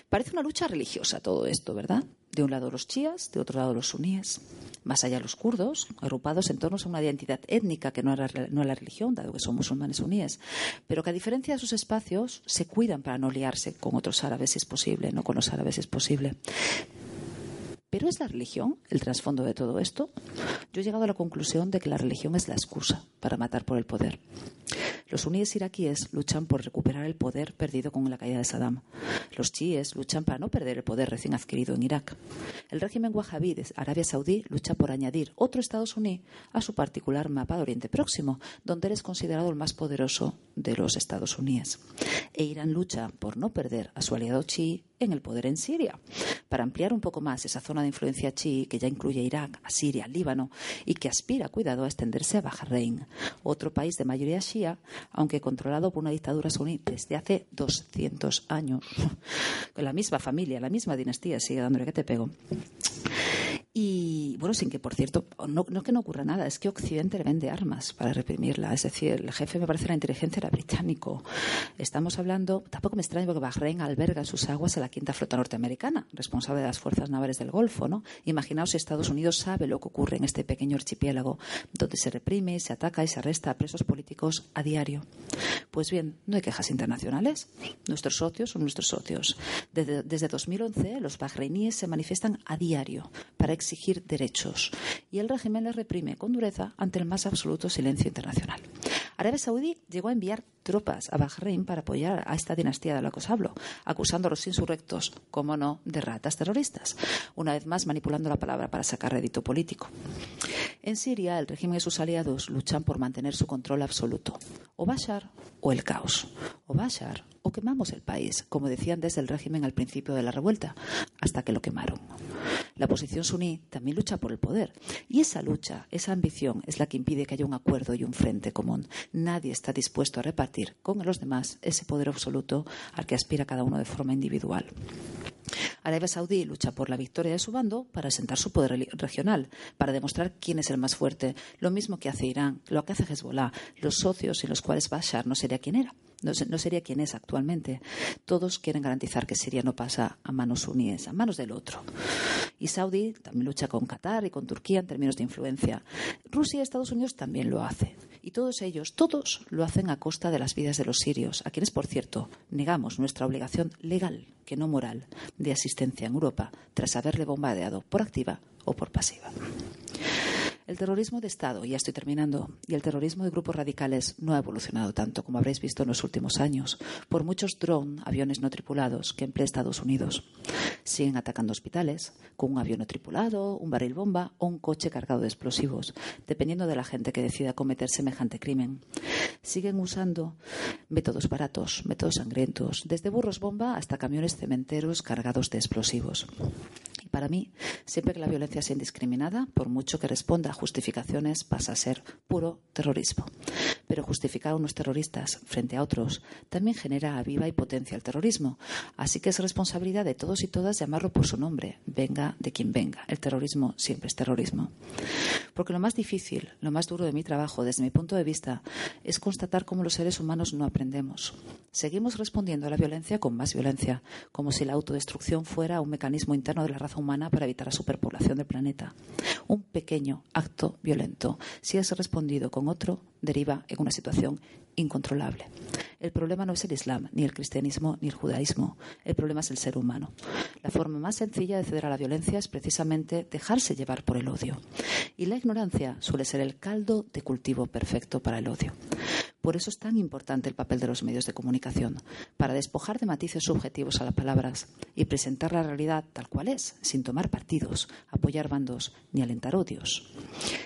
[SPEAKER 3] Parece una lucha religiosa todo esto, ¿verdad? De un lado los chías, de otro lado los suníes. Más allá los kurdos, agrupados en torno a una identidad étnica que no es la religión, dado que son musulmanes suníes, pero que a diferencia de sus espacios se cuidan para no liarse con otros árabes si es posible, no con los árabes si es posible. ¿Pero es la religión el trasfondo de todo esto? Yo he llegado a la conclusión de que la religión es la excusa para matar por el poder. Los suníes iraquíes luchan por recuperar el poder perdido con la caída de Saddam. Los chiíes luchan para no perder el poder recién adquirido en Irak. El régimen wahhabí de Arabia Saudí lucha por añadir otro Estado suní a su particular mapa de Oriente Próximo, donde él es considerado el más poderoso de los Estados suníes. E Irán lucha por no perder a su aliado chií en el poder en Siria, para ampliar un poco más esa zona de influencia chií que ya incluye Irak, Siria, Líbano y que aspira, cuidado, a extenderse a Bahrein, otro país de mayoría shia aunque controlado por una dictadura suní desde hace 200 años. la misma familia, la misma dinastía sigue dándole que te pego. Y bueno, sin que, por cierto, no, que no ocurra nada, es que Occidente le vende armas para reprimirla. Es decir, el jefe me parece la inteligencia era británico. Estamos hablando, tampoco me extraña porque Bahrein alberga en sus aguas a la quinta flota norteamericana, responsable de las fuerzas navales del Golfo, ¿no? Imaginaos si Estados Unidos sabe lo que ocurre en este pequeño archipiélago, donde se reprime, se ataca y se arresta a presos políticos a diario. Pues bien, no hay quejas internacionales. Nuestros socios son nuestros socios. Desde, desde 2011, los bahreiníes se manifiestan a diario para exigir derechos y el régimen les reprime con dureza ante el más absoluto silencio internacional. Arabia Saudí llegó a enviar tropas a Bahrein para apoyar a esta dinastía de la que os hablo, acusando a los insurrectos, como no, de ratas terroristas, una vez más manipulando la palabra para sacar rédito político. En Siria, el régimen y sus aliados luchan por mantener su control absoluto, o Bashar o el caos, o Bashar o quemamos el país, como decían desde el régimen al principio de la revuelta, hasta que lo quemaron. La oposición suní también lucha por el poder, y esa lucha, esa ambición es la que impide que haya un acuerdo y un frente común. Nadie está dispuesto a repartir con los demás ese poder absoluto al que aspira cada uno de forma individual. Arabia Saudí lucha por la victoria de su bando para asentar su poder regional, para demostrar quién es el más fuerte, lo mismo que hace Irán, lo que hace Hezbollah, los socios en los cuales Bashar no sería quien era. No, sería quien es actualmente. Todos quieren garantizar que Siria no pasa a manos suníes, a manos del otro. Y Saudí también lucha con Qatar y con Turquía en términos de influencia. Rusia y Estados Unidos también lo hacen. Y todos ellos, todos lo hacen a costa de las vidas de los sirios, a quienes, por cierto, negamos nuestra obligación legal, que no moral, de asistencia en Europa tras haberle bombardeado por activa o por pasiva. El terrorismo de Estado, ya estoy terminando, y el terrorismo de grupos radicales no ha evolucionado tanto como habréis visto en los últimos años, por muchos drones, aviones no tripulados que emplea Estados Unidos. Siguen atacando hospitales con un avión no tripulado, un barril bomba o un coche cargado de explosivos, dependiendo de la gente que decida cometer semejante crimen. Siguen usando métodos baratos, métodos sangrientos, desde burros bomba hasta camiones cementeros cargados de explosivos. Para mí, siempre que la violencia sea indiscriminada, por mucho que responda a justificaciones, pasa a ser puro terrorismo. Pero justificar a unos terroristas frente a otros también genera aviva y potencia el terrorismo. Así que es responsabilidad de todos y todas llamarlo por su nombre, venga de quien venga. El terrorismo siempre es terrorismo. Porque lo más difícil, lo más duro de mi trabajo, desde mi punto de vista, es constatar cómo los seres humanos no aprendemos. Seguimos respondiendo a la violencia con más violencia, como si la autodestrucción fuera un mecanismo interno de la raza humana para evitar la superpoblación del planeta. Un pequeño acto violento, si es respondido con otro, deriva en una situación incontrolable. El problema no es el Islam, ni el cristianismo, ni el judaísmo. El problema es el ser humano. La forma más sencilla de ceder a la violencia es precisamente dejarse llevar por el odio. Y la ignorancia suele ser el caldo de cultivo perfecto para el odio. Por eso es tan importante el papel de los medios de comunicación, para despojar de matices subjetivos a las palabras y presentar la realidad tal cual es, sin tomar partidos, apoyar bandos ni alentar odios.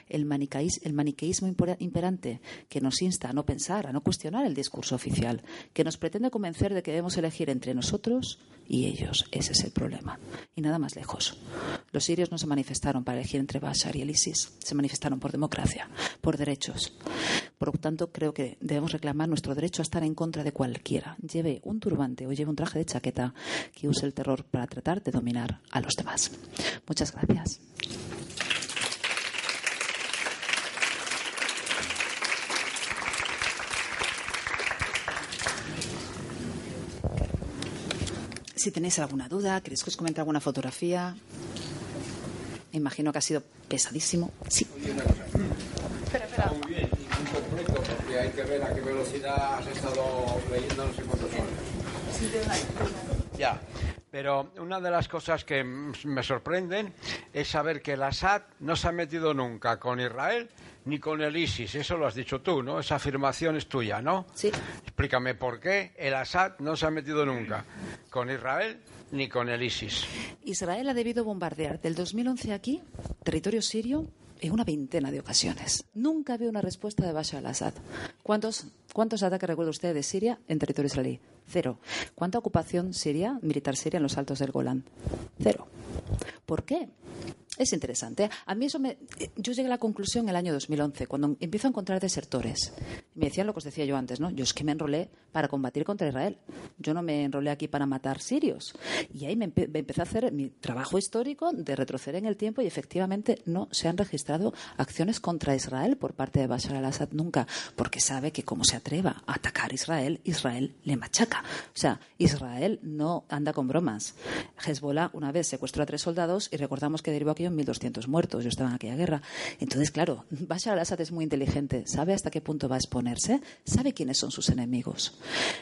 [SPEAKER 3] El, maniqueísmo imperante que nos insta a no pensar, a no cuestionar el discurso oficial, que nos pretende convencer de que debemos elegir entre nosotros y ellos. Ese es el problema. Y nada más lejos. Los sirios no se manifestaron para elegir entre Bashar y el ISIS, se manifestaron por democracia, por derechos. Por lo tanto, creo que debemos reclamar nuestro derecho a estar en contra de cualquiera, lleve un turbante o lleve un traje de chaqueta que use el terror para tratar de dominar a los demás. Muchas gracias. Si tenéis alguna duda, queréis que os comente alguna fotografía. Me imagino que ha sido pesadísimo. Sí.
[SPEAKER 4] Espera, espera. Muy bien, y muy completo, porque hay que ver a qué velocidad has estado leyendo no sé cuántos horas. Ya. Pero una de las cosas que me sorprenden es saber que el Assad no se ha metido nunca con Israel ni con el ISIS. Eso lo has dicho tú, ¿no? Esa afirmación es tuya, ¿no?
[SPEAKER 3] Sí.
[SPEAKER 4] Explícame por qué el Assad no se ha metido nunca con Israel ni con el ISIS.
[SPEAKER 3] Israel ha debido bombardear del 2011 aquí territorio sirio en una veintena de ocasiones. Nunca había una respuesta de Bashar al-Assad. ¿Cuántos, ¿Cuántos ataques recuerda usted de Siria en territorio israelí? Cero. ¿Cuánta ocupación siria, militar siria en los altos del Golán? Cero. ¿Por qué? Es interesante. A mí eso me. Yo llegué a la conclusión en el año 2011, cuando empiezo a encontrar desertores. Me decían lo que os decía yo antes, ¿no? Yo es que me enrolé para combatir contra Israel. Yo no me enrolé aquí para matar sirios. Y ahí me, empecé a hacer mi trabajo histórico de retroceder en el tiempo y efectivamente no se han registrado acciones contra Israel por parte de Bashar al-Assad nunca, porque sabe que como se atreva a atacar a Israel, Israel le machaca. O sea, Israel no anda con bromas. Hezbollah una vez secuestró a tres soldados y recordamos que derivó aquí en 1.200 muertos. Yo estaba en aquella guerra. Entonces, claro, Bashar al-Assad es muy inteligente. Sabe hasta qué punto va a exponerse. Sabe quiénes son sus enemigos.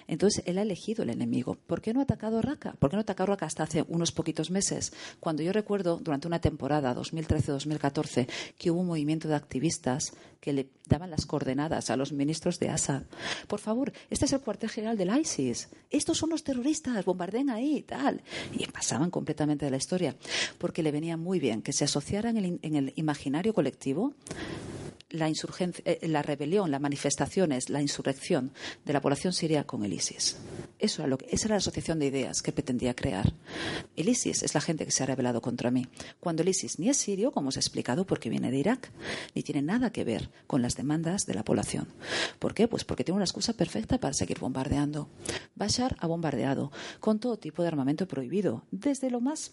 [SPEAKER 3] Entonces, él ha elegido el enemigo. ¿Por qué no ha atacado Raqqa? ¿Por qué no ha atacado a Raqqa hasta hace unos poquitos meses? Cuando yo recuerdo, durante una temporada, 2013-2014, que hubo un movimiento de activistas que le daban las coordenadas a los ministros de Assad. Por favor, este es el cuartel general del ISIS. Estos son los terroristas, bombarden ahí y tal. Y pasaban completamente de la historia. Porque le venía muy bien que se asociara en el, en el imaginario colectivo la, insurgencia, eh, la rebelión, las manifestaciones, la insurrección de la población siria con el ISIS. Eso era esa era la asociación de ideas que pretendía crear. El ISIS es la gente que se ha rebelado contra mí. Cuando el ISIS ni es sirio, como os he explicado, porque viene de Irak, ni tiene nada que ver con las demandas de la población. ¿Por qué? Pues porque tiene una excusa perfecta para seguir bombardeando. Bashar ha bombardeado con todo tipo de armamento prohibido, desde lo más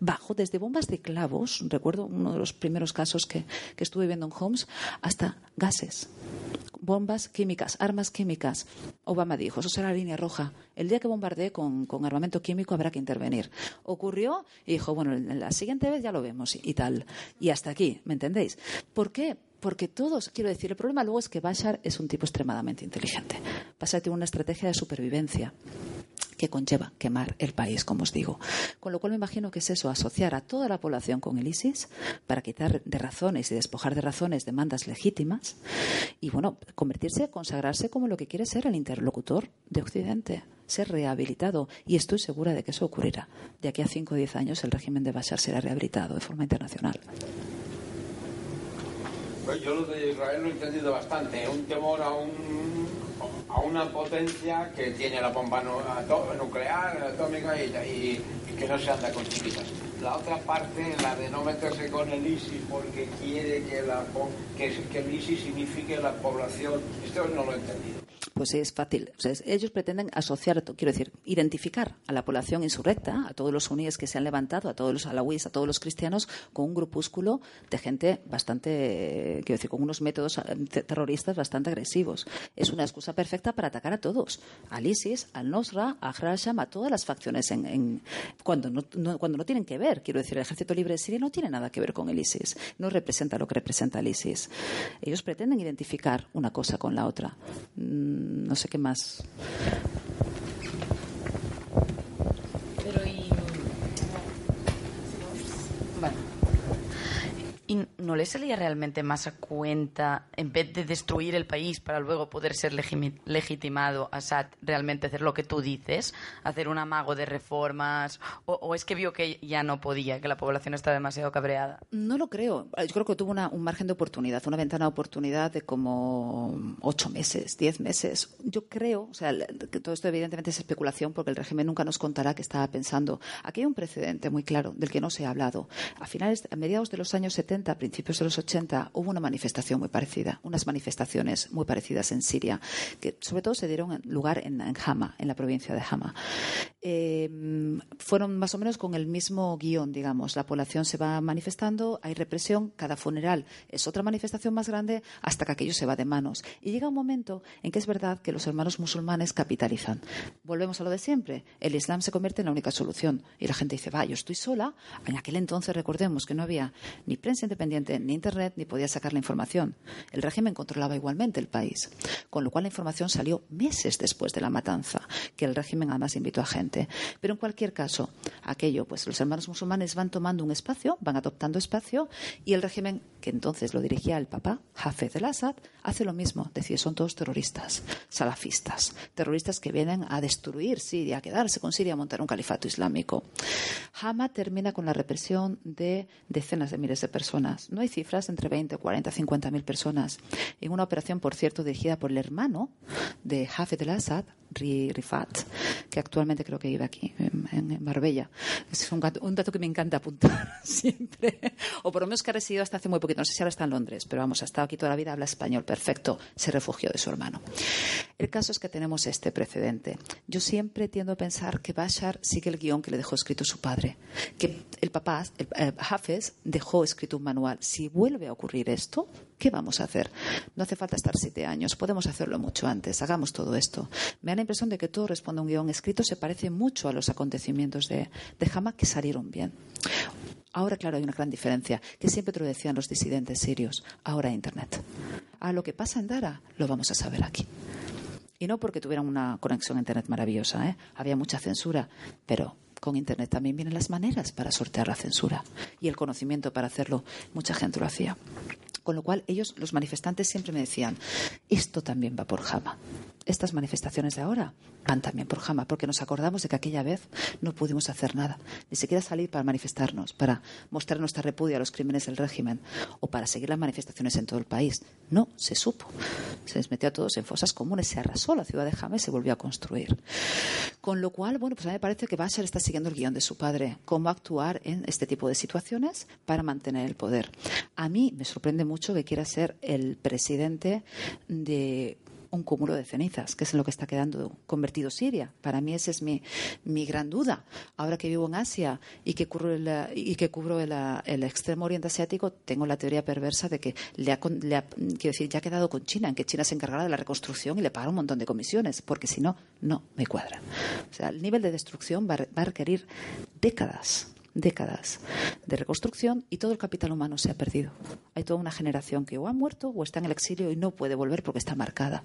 [SPEAKER 3] bajo, desde bombas de clavos. Recuerdo uno de los primeros casos que, que estuve viendo en Homs, hasta gases, bombas químicas, armas químicas. Obama dijo, eso será la línea roja. El día que bombardee con, armamento químico habrá que intervenir. Ocurrió y dijo, bueno, la siguiente vez ya lo vemos y, tal. Y hasta aquí, ¿me entendéis? ¿Por qué? Porque todos, quiero decir, el problema luego es que Bashar es un tipo extremadamente inteligente. Bashar tiene una estrategia de supervivencia que conlleva quemar el país, como os digo. Con lo cual me imagino que es eso, asociar a toda la población con el ISIS para quitar de razones y despojar de razones demandas legítimas y, bueno, convertirse, consagrarse como lo que quiere ser el interlocutor de Occidente, ser rehabilitado. Y estoy segura de que eso ocurrirá. De aquí a 5 o 10 años el régimen de Bashar será rehabilitado de forma internacional.
[SPEAKER 4] Pues yo lo de Israel lo he entendido bastante. Un temor a un a una potencia que tiene la bomba nuclear, atómica y, que no se anda con chiquitas. La otra parte, la de no meterse con el ISIS porque quiere que, la, que el ISIS signifique la población, esto no lo he entendido
[SPEAKER 3] pues es fácil. ellos pretenden asociar, quiero decir, identificar a la población insurrecta, a todos los suníes que se han levantado, a todos los alawíes, a todos los cristianos, con un grupúsculo de gente bastante, quiero decir, con unos métodos eh, terroristas bastante agresivos. Es una excusa perfecta para atacar a todos, al ISIS, al Nosra, a Hrasham, a todas las facciones en, cuando, no, cuando no tienen que ver. Quiero decir, el Ejército Libre de Siria no tiene nada que ver con el ISIS, no representa lo que representa el ISIS. Ellos pretenden identificar una cosa con la otra. Mm, no sé qué más.
[SPEAKER 5] ¿Y no le salía realmente más a cuenta, en vez de destruir el país para luego poder ser legitimado, Assad realmente hacer lo que tú dices, hacer un amago de reformas, o, es que vio que ya no podía, que la población estaba demasiado cabreada?
[SPEAKER 3] No lo creo. Yo creo que tuvo un margen de oportunidad, una ventana de oportunidad de como ocho meses, diez meses. Yo creo, o sea, que todo esto evidentemente es especulación porque el régimen nunca nos contará que estaba pensando. Aquí hay un precedente muy claro del que no se ha hablado. A finales, a mediados de los años 70, a principios de los 80, hubo una manifestación muy parecida, unas manifestaciones muy parecidas en Siria, que sobre todo se dieron lugar en, Hama, en la provincia de Hama. Eh, fueron más o menos con el mismo guion, digamos. La población se va manifestando, hay represión, cada funeral es otra manifestación más grande hasta que aquello se va de manos. Y llega un momento en que es verdad que los hermanos musulmanes capitalizan. Volvemos a lo de siempre. El Islam se convierte en la única solución. Y la gente dice, va, yo estoy sola. En aquel entonces recordemos que no había ni prensa independiente, ni Internet, ni podía sacar la información. El régimen controlaba igualmente el país, con lo cual la información salió meses después de la matanza, que el régimen además invitó a gente. Pero en cualquier caso, aquello, pues los hermanos musulmanes van tomando un espacio, van adoptando espacio, y el régimen, que entonces lo dirigía el papá, Hafez el-Assad, hace lo mismo, decir, son todos terroristas, salafistas, terroristas que vienen a destruir Siria, a quedarse con Siria, a montar un califato islámico. Hama termina con la represión de decenas de miles de personas no hay cifras entre 20, 40, 50 mil personas. En una operación, por cierto, dirigida por el hermano de Hafez el-Assad, Rifat, que actualmente creo que vive aquí, en, Marbella. Es un, dato que me encanta apuntar siempre. O por lo menos que ha residido hasta hace muy poquito. No sé si ahora está en Londres, pero vamos, ha estado aquí toda la vida, habla español perfecto. Se refugió de su hermano. El caso es que tenemos este precedente. Yo siempre tiendo a pensar que Bashar sigue el guion que le dejó escrito su padre. Que el papá, el, eh, Hafez, dejó escrito un manual. Si vuelve a ocurrir esto, ¿qué vamos a hacer? No hace falta estar siete años, podemos hacerlo mucho antes. Hagamos todo esto. Me da la impresión de que todo responde a un guion escrito, se parece mucho a los acontecimientos de, de Hama que salieron bien. Ahora, claro, hay una gran diferencia, que siempre te lo decían los disidentes sirios. Ahora Internet. A lo que pasa en Dara lo vamos a saber aquí. Y no porque tuvieran una conexión a Internet maravillosa, ¿eh? había mucha censura, pero con Internet también vienen las maneras para sortear la censura y el conocimiento para hacerlo. Mucha gente lo hacía. Con lo cual, ellos, los manifestantes, siempre me decían, esto también va por Jama. Estas manifestaciones de ahora van también por Jama, porque nos acordamos de que aquella vez no pudimos hacer nada, ni siquiera salir para manifestarnos, para mostrar nuestra repudia a los crímenes del régimen o para seguir las manifestaciones en todo el país. No se supo. Se les metió a todos en fosas comunes, se arrasó la ciudad de Jama y se volvió a construir. Con lo cual, bueno, pues a mí me parece que Bashar está siguiendo el guion de su padre, cómo actuar en este tipo de situaciones para mantener el poder. A mí me sorprende mucho que quiera ser el presidente de un cúmulo de cenizas, que es en lo que está quedando convertido Siria. Para mí esa es mi, mi gran duda. Ahora que vivo en Asia y que cubro el, y que cubro el, el extremo oriente asiático, tengo la teoría perversa de que le ha, le quiero decir, ya ha quedado con China, en que China se encargará de la reconstrucción y le paga un montón de comisiones, porque si no, no me cuadra. O sea, el nivel de destrucción va a requerir décadas décadas de reconstrucción y todo el capital humano se ha perdido. Hay toda una generación que o ha muerto o está en el exilio y no puede volver porque está marcada.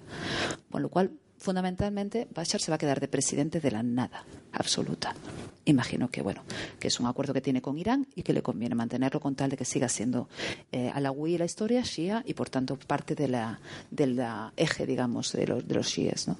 [SPEAKER 3] Con lo cual, fundamentalmente, Bashar se va a quedar de presidente de la nada absoluta. Imagino que, bueno, que es un acuerdo que tiene con Irán y que le conviene mantenerlo con tal de que siga siendo eh, alawí la historia, shia, y por tanto parte de la, eje, digamos, de los, de ¿no?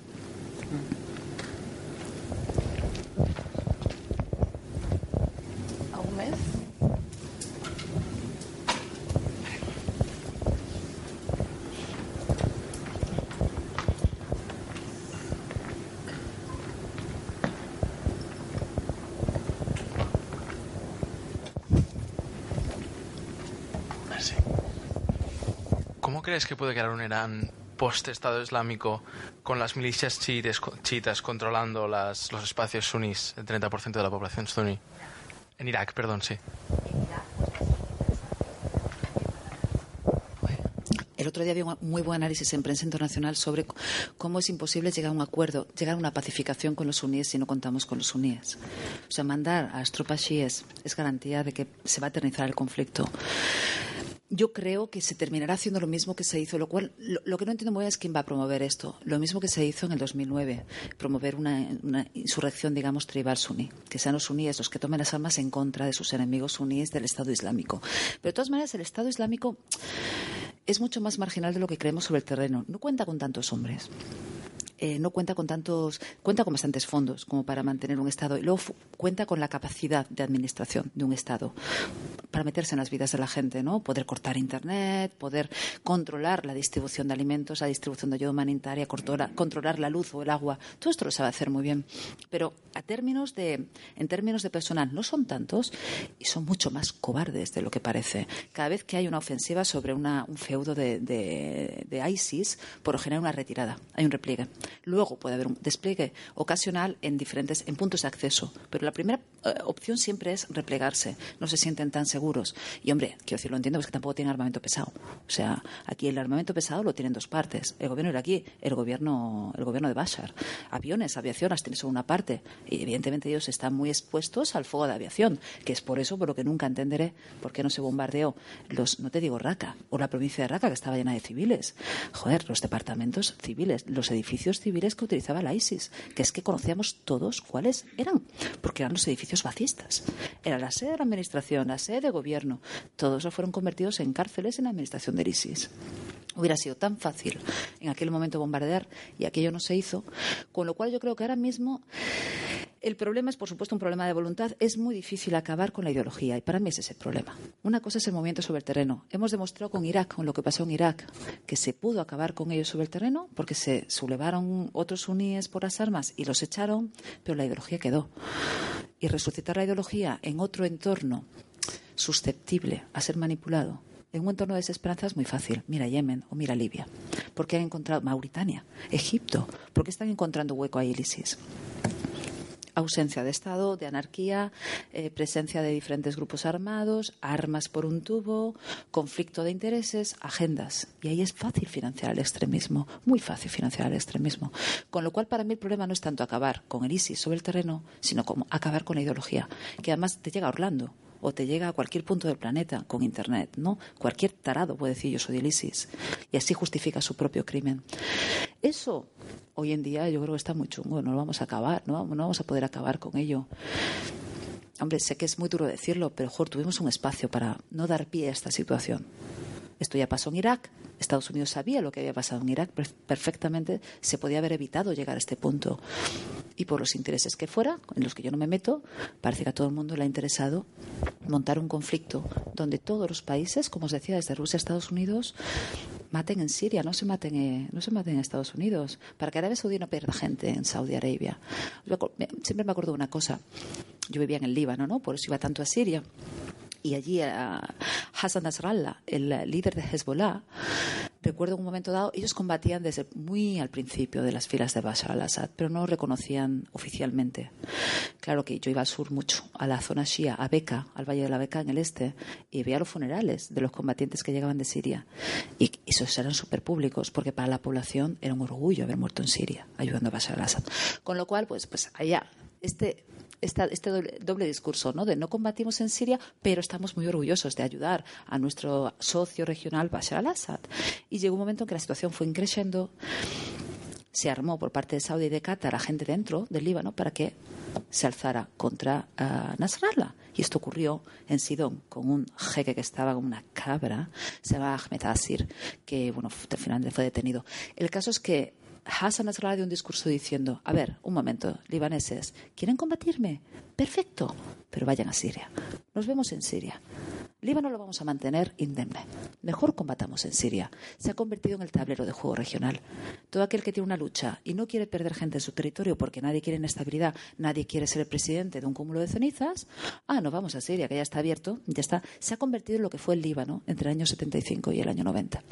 [SPEAKER 6] Crees que puede quedar un Irán post-Estado Islámico con las milicias chiitas, controlando las, los espacios sunís, el 30% de la población suní? En Irak, perdón, sí.
[SPEAKER 3] El otro día había un muy buen análisis en prensa internacional sobre cómo es imposible llegar a un acuerdo, llegar a una pacificación con los suníes si no contamos con los suníes. O sea, mandar a las tropas chiíes es garantía de que se va a eternizar el conflicto. Yo creo que se terminará haciendo lo mismo que se hizo, lo cual lo, que no entiendo muy bien es quién va a promover esto. Lo mismo que se hizo en el 2009, promover una, insurrección, digamos, tribal suní, que sean los suníes los que tomen las armas en contra de sus enemigos suníes del Estado Islámico. Pero de todas maneras, el Estado Islámico es mucho más marginal de lo que creemos sobre el terreno. No cuenta con tantos hombres. Eh, no cuenta con tantos, cuenta con bastantes fondos como para mantener un Estado y luego cuenta con la capacidad de administración de un Estado para meterse en las vidas de la gente, ¿no? Poder cortar Internet, poder controlar la distribución de alimentos, la distribución de ayuda humanitaria, controlar, la luz o el agua. Todo esto lo sabe hacer muy bien. Pero a términos de, en términos de personal no son tantos y son mucho más cobardes de lo que parece. Cada vez que hay una ofensiva sobre un feudo de, de ISIS, por lo general una retirada, hay un repliegue. Luego puede haber un despliegue ocasional en diferentes en puntos de acceso, pero la primera opción siempre es replegarse. No se sienten tan seguros. Y hombre, quiero decir, lo entiendo, es que tampoco tienen armamento pesado. O sea, aquí el armamento pesado lo tienen dos partes. El gobierno iraquí, el gobierno, el gobierno de Bashar. Aviones, aviación las tiene solo una parte. Y evidentemente ellos están muy expuestos al fuego de aviación, que es por eso por lo que nunca entenderé por qué no se bombardeó los, no te digo Raqqa, o la provincia de Raqqa, que estaba llena de civiles. Joder, los departamentos civiles, los edificios civiles que utilizaba la ISIS, que es que conocíamos todos cuáles eran, porque eran los edificios vacistas. Era la sede de la administración, la sede de gobierno. Todos fueron convertidos en cárceles en la administración del ISIS. Hubiera sido tan fácil en aquel momento bombardear y aquello no se hizo, con lo cual yo creo que ahora mismo el problema es, por supuesto, un problema de voluntad. Es muy difícil acabar con la ideología y para mí ese es el problema. Una cosa es el movimiento sobre el terreno. Hemos demostrado con Irak, con lo que pasó en Irak, que se pudo acabar con ellos sobre el terreno porque se sublevaron otros suníes por las armas y los echaron, pero la ideología quedó. Y resucitar la ideología en otro entorno susceptible a ser manipulado en un entorno de desesperanza es muy fácil. Mira Yemen o mira Libia. ¿Por qué han encontrado Mauritania, Egipto? ¿Por qué están encontrando hueco a ISIS? Ausencia de Estado, de anarquía, eh, presencia de diferentes grupos armados, armas por un tubo, conflicto de intereses, agendas. Y ahí es fácil financiar el extremismo, muy fácil financiar el extremismo. Con lo cual, para mí el problema no es tanto acabar con el ISIS sobre el terreno, sino como acabar con la ideología, que además te llega a Orlando o te llega a cualquier punto del planeta con Internet, ¿no? Cualquier tarado puede decir yo soy del ISIS y así justifica su propio crimen. Eso hoy en día yo creo que está muy chungo, no lo vamos a acabar, no, no vamos a poder acabar con ello. Hombre, sé que es muy duro decirlo, pero mejor tuvimos un espacio para no dar pie a esta situación. Esto ya pasó en Irak, Estados Unidos sabía lo que había pasado en Irak perfectamente, se podía haber evitado llegar a este punto. Y por los intereses que fuera, en los que yo no me meto, parece que a todo el mundo le ha interesado montar un conflicto donde todos los países, como os decía, desde Rusia a Estados Unidos, maten en Siria, no se maten, en, no se maten en Estados Unidos, para que Arabia Saudí no pierda gente en Saudi Arabia. Siempre me acuerdo de una cosa. Yo vivía en el Líbano, ¿no? Por eso iba tanto a Siria y allí Hassan Nasrallah, el líder de Hezbollah, recuerdo un momento dado, ellos combatían desde muy al principio de las filas de Bashar al-Assad, pero no lo reconocían oficialmente. Claro que yo iba al sur mucho, a la zona Shia, a Beca, al Valle de la Beca en el este, y veía los funerales de los combatientes que llegaban de Siria. Y esos eran súper públicos, porque para la población era un orgullo haber muerto en Siria, ayudando a Bashar al-Assad. Con lo cual, pues, pues allá, este este doble, discurso, ¿no? De no combatimos en Siria, pero estamos muy orgullosos de ayudar a nuestro socio regional Bashar al-Assad. Y llegó un momento en que la situación fue increciendo se armó por parte de Saudi y de Qatar a gente dentro del Líbano para que se alzara contra uh, Nasrallah. Y esto ocurrió en Sidón con un jeque que estaba con una cabra, se llama Ahmed Asir, que bueno, al final fue detenido. El caso es que Hassan Nasrallah dio un discurso diciendo, a ver, un momento, libaneses, ¿quieren combatirme? Perfecto, pero vayan a Siria. Nos vemos en Siria. Líbano lo vamos a mantener indemne. Mejor combatamos en Siria. Se ha convertido en el tablero de juego regional. Todo aquel que tiene una lucha y no quiere perder gente en su territorio porque nadie quiere inestabilidad, nadie quiere ser el presidente de un cúmulo de cenizas, ah, no vamos a Siria, que ya está abierto, ya está. Se ha convertido en lo que fue el Líbano entre el año 75 y el año 90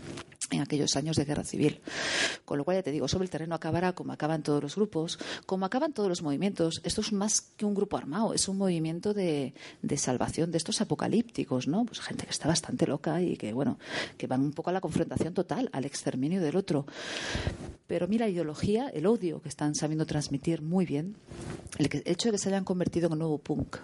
[SPEAKER 3] en aquellos años de guerra civil. Con lo cual, ya te digo, sobre el terreno acabará como acaban todos los grupos, como acaban todos los movimientos. Esto es más que un grupo armado, es un movimiento de, de salvación de estos apocalípticos, ¿no? Pues gente que está bastante loca y que, bueno, que van un poco a la confrontación total, al exterminio del otro. Pero mira, la ideología, el odio que están sabiendo transmitir muy bien, el, hecho de que se hayan convertido en un nuevo punk,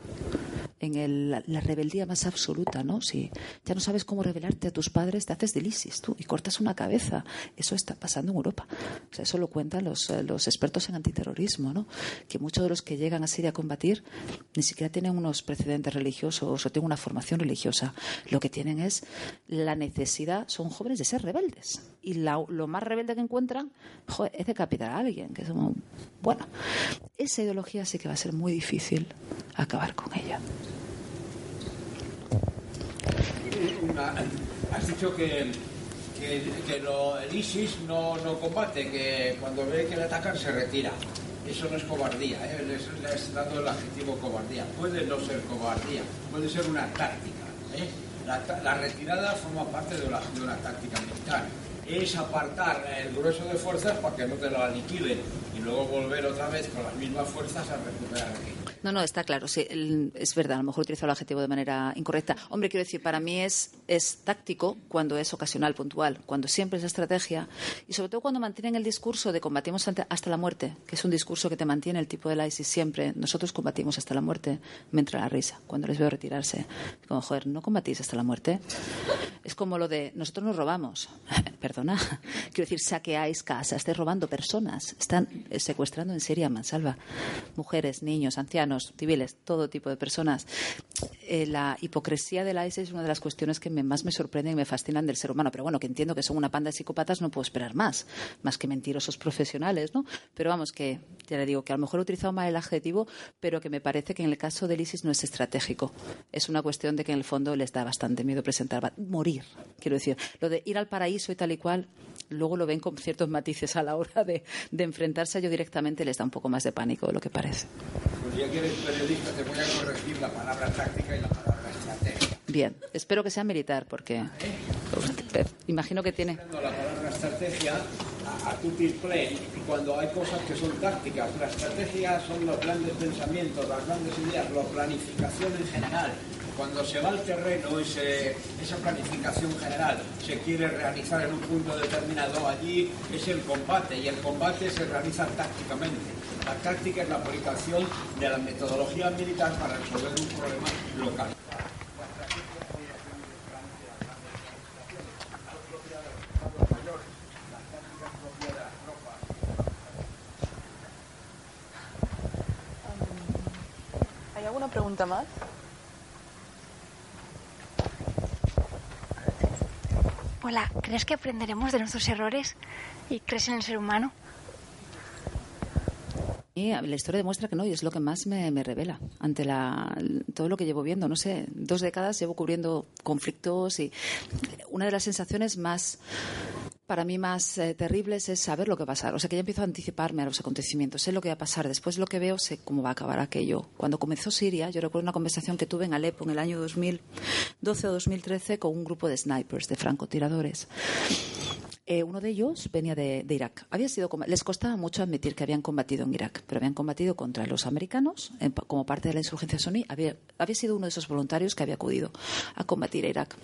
[SPEAKER 3] en la rebeldía más absoluta, ¿no? Si ya no sabes cómo rebelarte a tus padres, te haces del ISIS tú y cortas una cabeza. Eso está pasando en Europa. O sea, eso lo cuentan los, eh, los expertos en antiterrorismo, ¿no? Que muchos de los que llegan a Siria a combatir ni siquiera tienen unos precedentes religiosos o tienen una formación religiosa. Lo que tienen es la necesidad, son jóvenes de ser rebeldes. Y lo más rebelde que encuentran es decapitar a alguien. Que es bueno, esa ideología sí que va a ser muy difícil acabar con ella.
[SPEAKER 4] has dicho que, que, el ISIS no, no, combate, que cuando ve que le atacan se retira. Eso no es cobardía, ¿eh? les, dado el adjetivo cobardía. Puede no ser cobardía, puede ser una táctica. ¿eh? La, la, retirada forma parte de una, de una táctica militar. Es apartar el grueso de fuerzas para que no te lo aniquilen y luego volver otra vez con las mismas fuerzas a recuperar aquello.
[SPEAKER 3] No, no, está claro. Sí, es verdad, a lo mejor utilizo el adjetivo de manera incorrecta. Hombre, quiero decir, para mí es, es táctico cuando es ocasional, puntual, cuando siempre es estrategia y sobre todo cuando mantienen el discurso de combatimos hasta la muerte, que es un discurso que te mantiene el tipo de la ISIS siempre. Nosotros combatimos hasta la muerte, me entra la risa cuando les veo retirarse. Como, joder, ¿no combatís hasta la muerte? Es como lo de nosotros nos robamos. Quiero decir, saqueáis casas, estáis robando personas, están secuestrando en Siria mansalva mujeres, niños, ancianos civiles, todo tipo de personas. Eh, la hipocresía de la ISIS es una de las cuestiones que más me sorprenden y me fascinan del ser humano. Pero bueno, que entiendo que son una panda de psicópatas, no puedo esperar más, más que mentirosos profesionales, ¿no? Pero vamos, que ya le digo que a lo mejor he utilizado mal el adjetivo, pero que me parece que en el caso del ISIS no es estratégico. Es una cuestión de que en el fondo les da bastante miedo presentar, morir, quiero decir. Lo de ir al paraíso y tal y cual, luego lo ven con ciertos matices a la hora de, enfrentarse a ello directamente, les da un poco más de pánico de lo que parece.
[SPEAKER 4] Pues ya que eres periodista, te voy a corregir la palabra táctica y la palabra estrategia.
[SPEAKER 3] Bien, espero que sea militar, porque imagino que tiene.
[SPEAKER 4] La palabra estrategia a, tutti play cuando hay cosas que son tácticas. La estrategia son los grandes pensamientos, las grandes ideas, la planificación en general cuando se va al terreno, esa planificación general se quiere realizar en un punto determinado, allí es el combate y el combate se realiza tácticamente. La táctica es la aplicación de la metodología militar para resolver un problema local.
[SPEAKER 5] ¿Hay alguna pregunta más?
[SPEAKER 7] Hola, ¿crees que aprenderemos de nuestros errores y crees en el ser humano?
[SPEAKER 3] Y la historia demuestra que no, y es lo que más me, revela ante la, todo lo que llevo viendo. No sé, dos décadas llevo cubriendo conflictos y una de las sensaciones más para mí más eh, terribles es saber lo que va a pasar. O sea, que ya empiezo a anticiparme a los acontecimientos. Sé lo que va a pasar. Después lo que veo, sé cómo va a acabar aquello. Cuando comenzó Siria, yo recuerdo una conversación que tuve en Alepo en el año 2012 o 2013 con un grupo de snipers, de francotiradores. Eh, uno de ellos venía de, Irak. Había sido, les costaba mucho admitir que habían combatido en Irak, pero habían combatido contra los americanos como parte de la insurgencia suní. Había, había sido uno de esos voluntarios que había acudido a combatir a Irak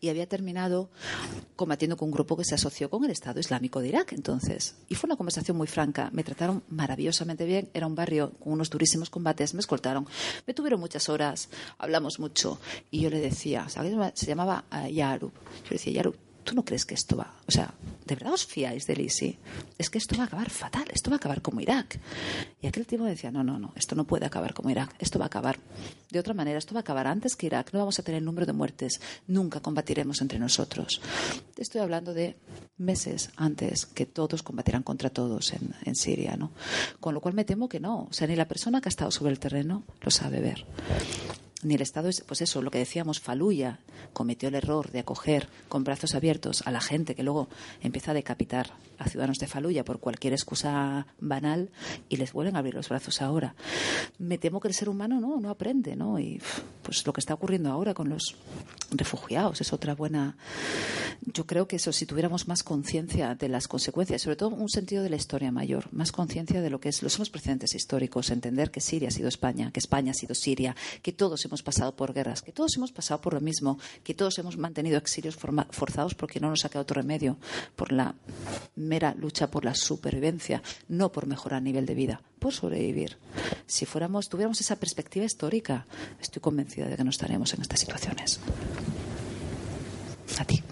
[SPEAKER 3] y había terminado combatiendo con un grupo que se asoció con el Estado Islámico de Irak entonces. Y fue una conversación muy franca. Me trataron maravillosamente bien. Era un barrio con unos durísimos combates. Me escoltaron. Me tuvieron muchas horas. Hablamos mucho. Y yo le decía. Se llamaba uh, Yarub. Yo le decía, Yarub, ¿tú no crees que esto va? O sea, ¿de verdad os fiáis del ISI? Es que esto va a acabar fatal, esto va a acabar como Irak. Y aquel tipo decía, no, no, no, esto no puede acabar como Irak, esto va a acabar de otra manera, esto va a acabar antes que Irak, no vamos a tener el número de muertes, nunca combatiremos entre nosotros. Estoy hablando de meses antes que todos combatieran contra todos en Siria, ¿no? Con lo cual me temo que no, o sea, ni la persona que ha estado sobre el terreno lo sabe ver ni el Estado, pues eso, lo que decíamos, Faluya cometió el error de acoger con brazos abiertos a la gente que luego empieza a decapitar a ciudadanos de Faluya por cualquier excusa banal y les vuelven a abrir los brazos ahora. Me temo que el ser humano no, no aprende, ¿no? Y pues lo que está ocurriendo ahora con los refugiados es otra buena. Yo creo que eso, si tuviéramos más conciencia de las consecuencias, sobre todo un sentido de la historia mayor, más conciencia de lo que es, los somos precedentes históricos, entender que Siria ha sido España, que España ha sido Siria, que todos hemos pasado por guerras, que todos hemos pasado por lo mismo, que todos hemos mantenido exilios forzados porque no nos ha quedado otro remedio, por la mera lucha por la supervivencia, no por mejorar el nivel de vida, por sobrevivir. Si fuéramos, tuviéramos esa perspectiva histórica, estoy convencida de que no estaremos en estas situaciones. A ti.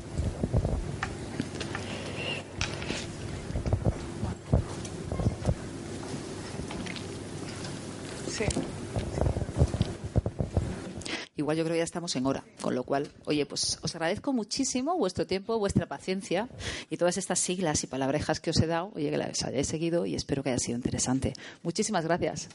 [SPEAKER 8] Sí.
[SPEAKER 3] Igual yo creo que ya estamos en hora, con lo cual, oye, pues os agradezco muchísimo vuestro tiempo, vuestra paciencia y todas estas siglas y palabrejas que os he dado, oye, que las hayáis seguido y espero que haya sido interesante. Muchísimas gracias.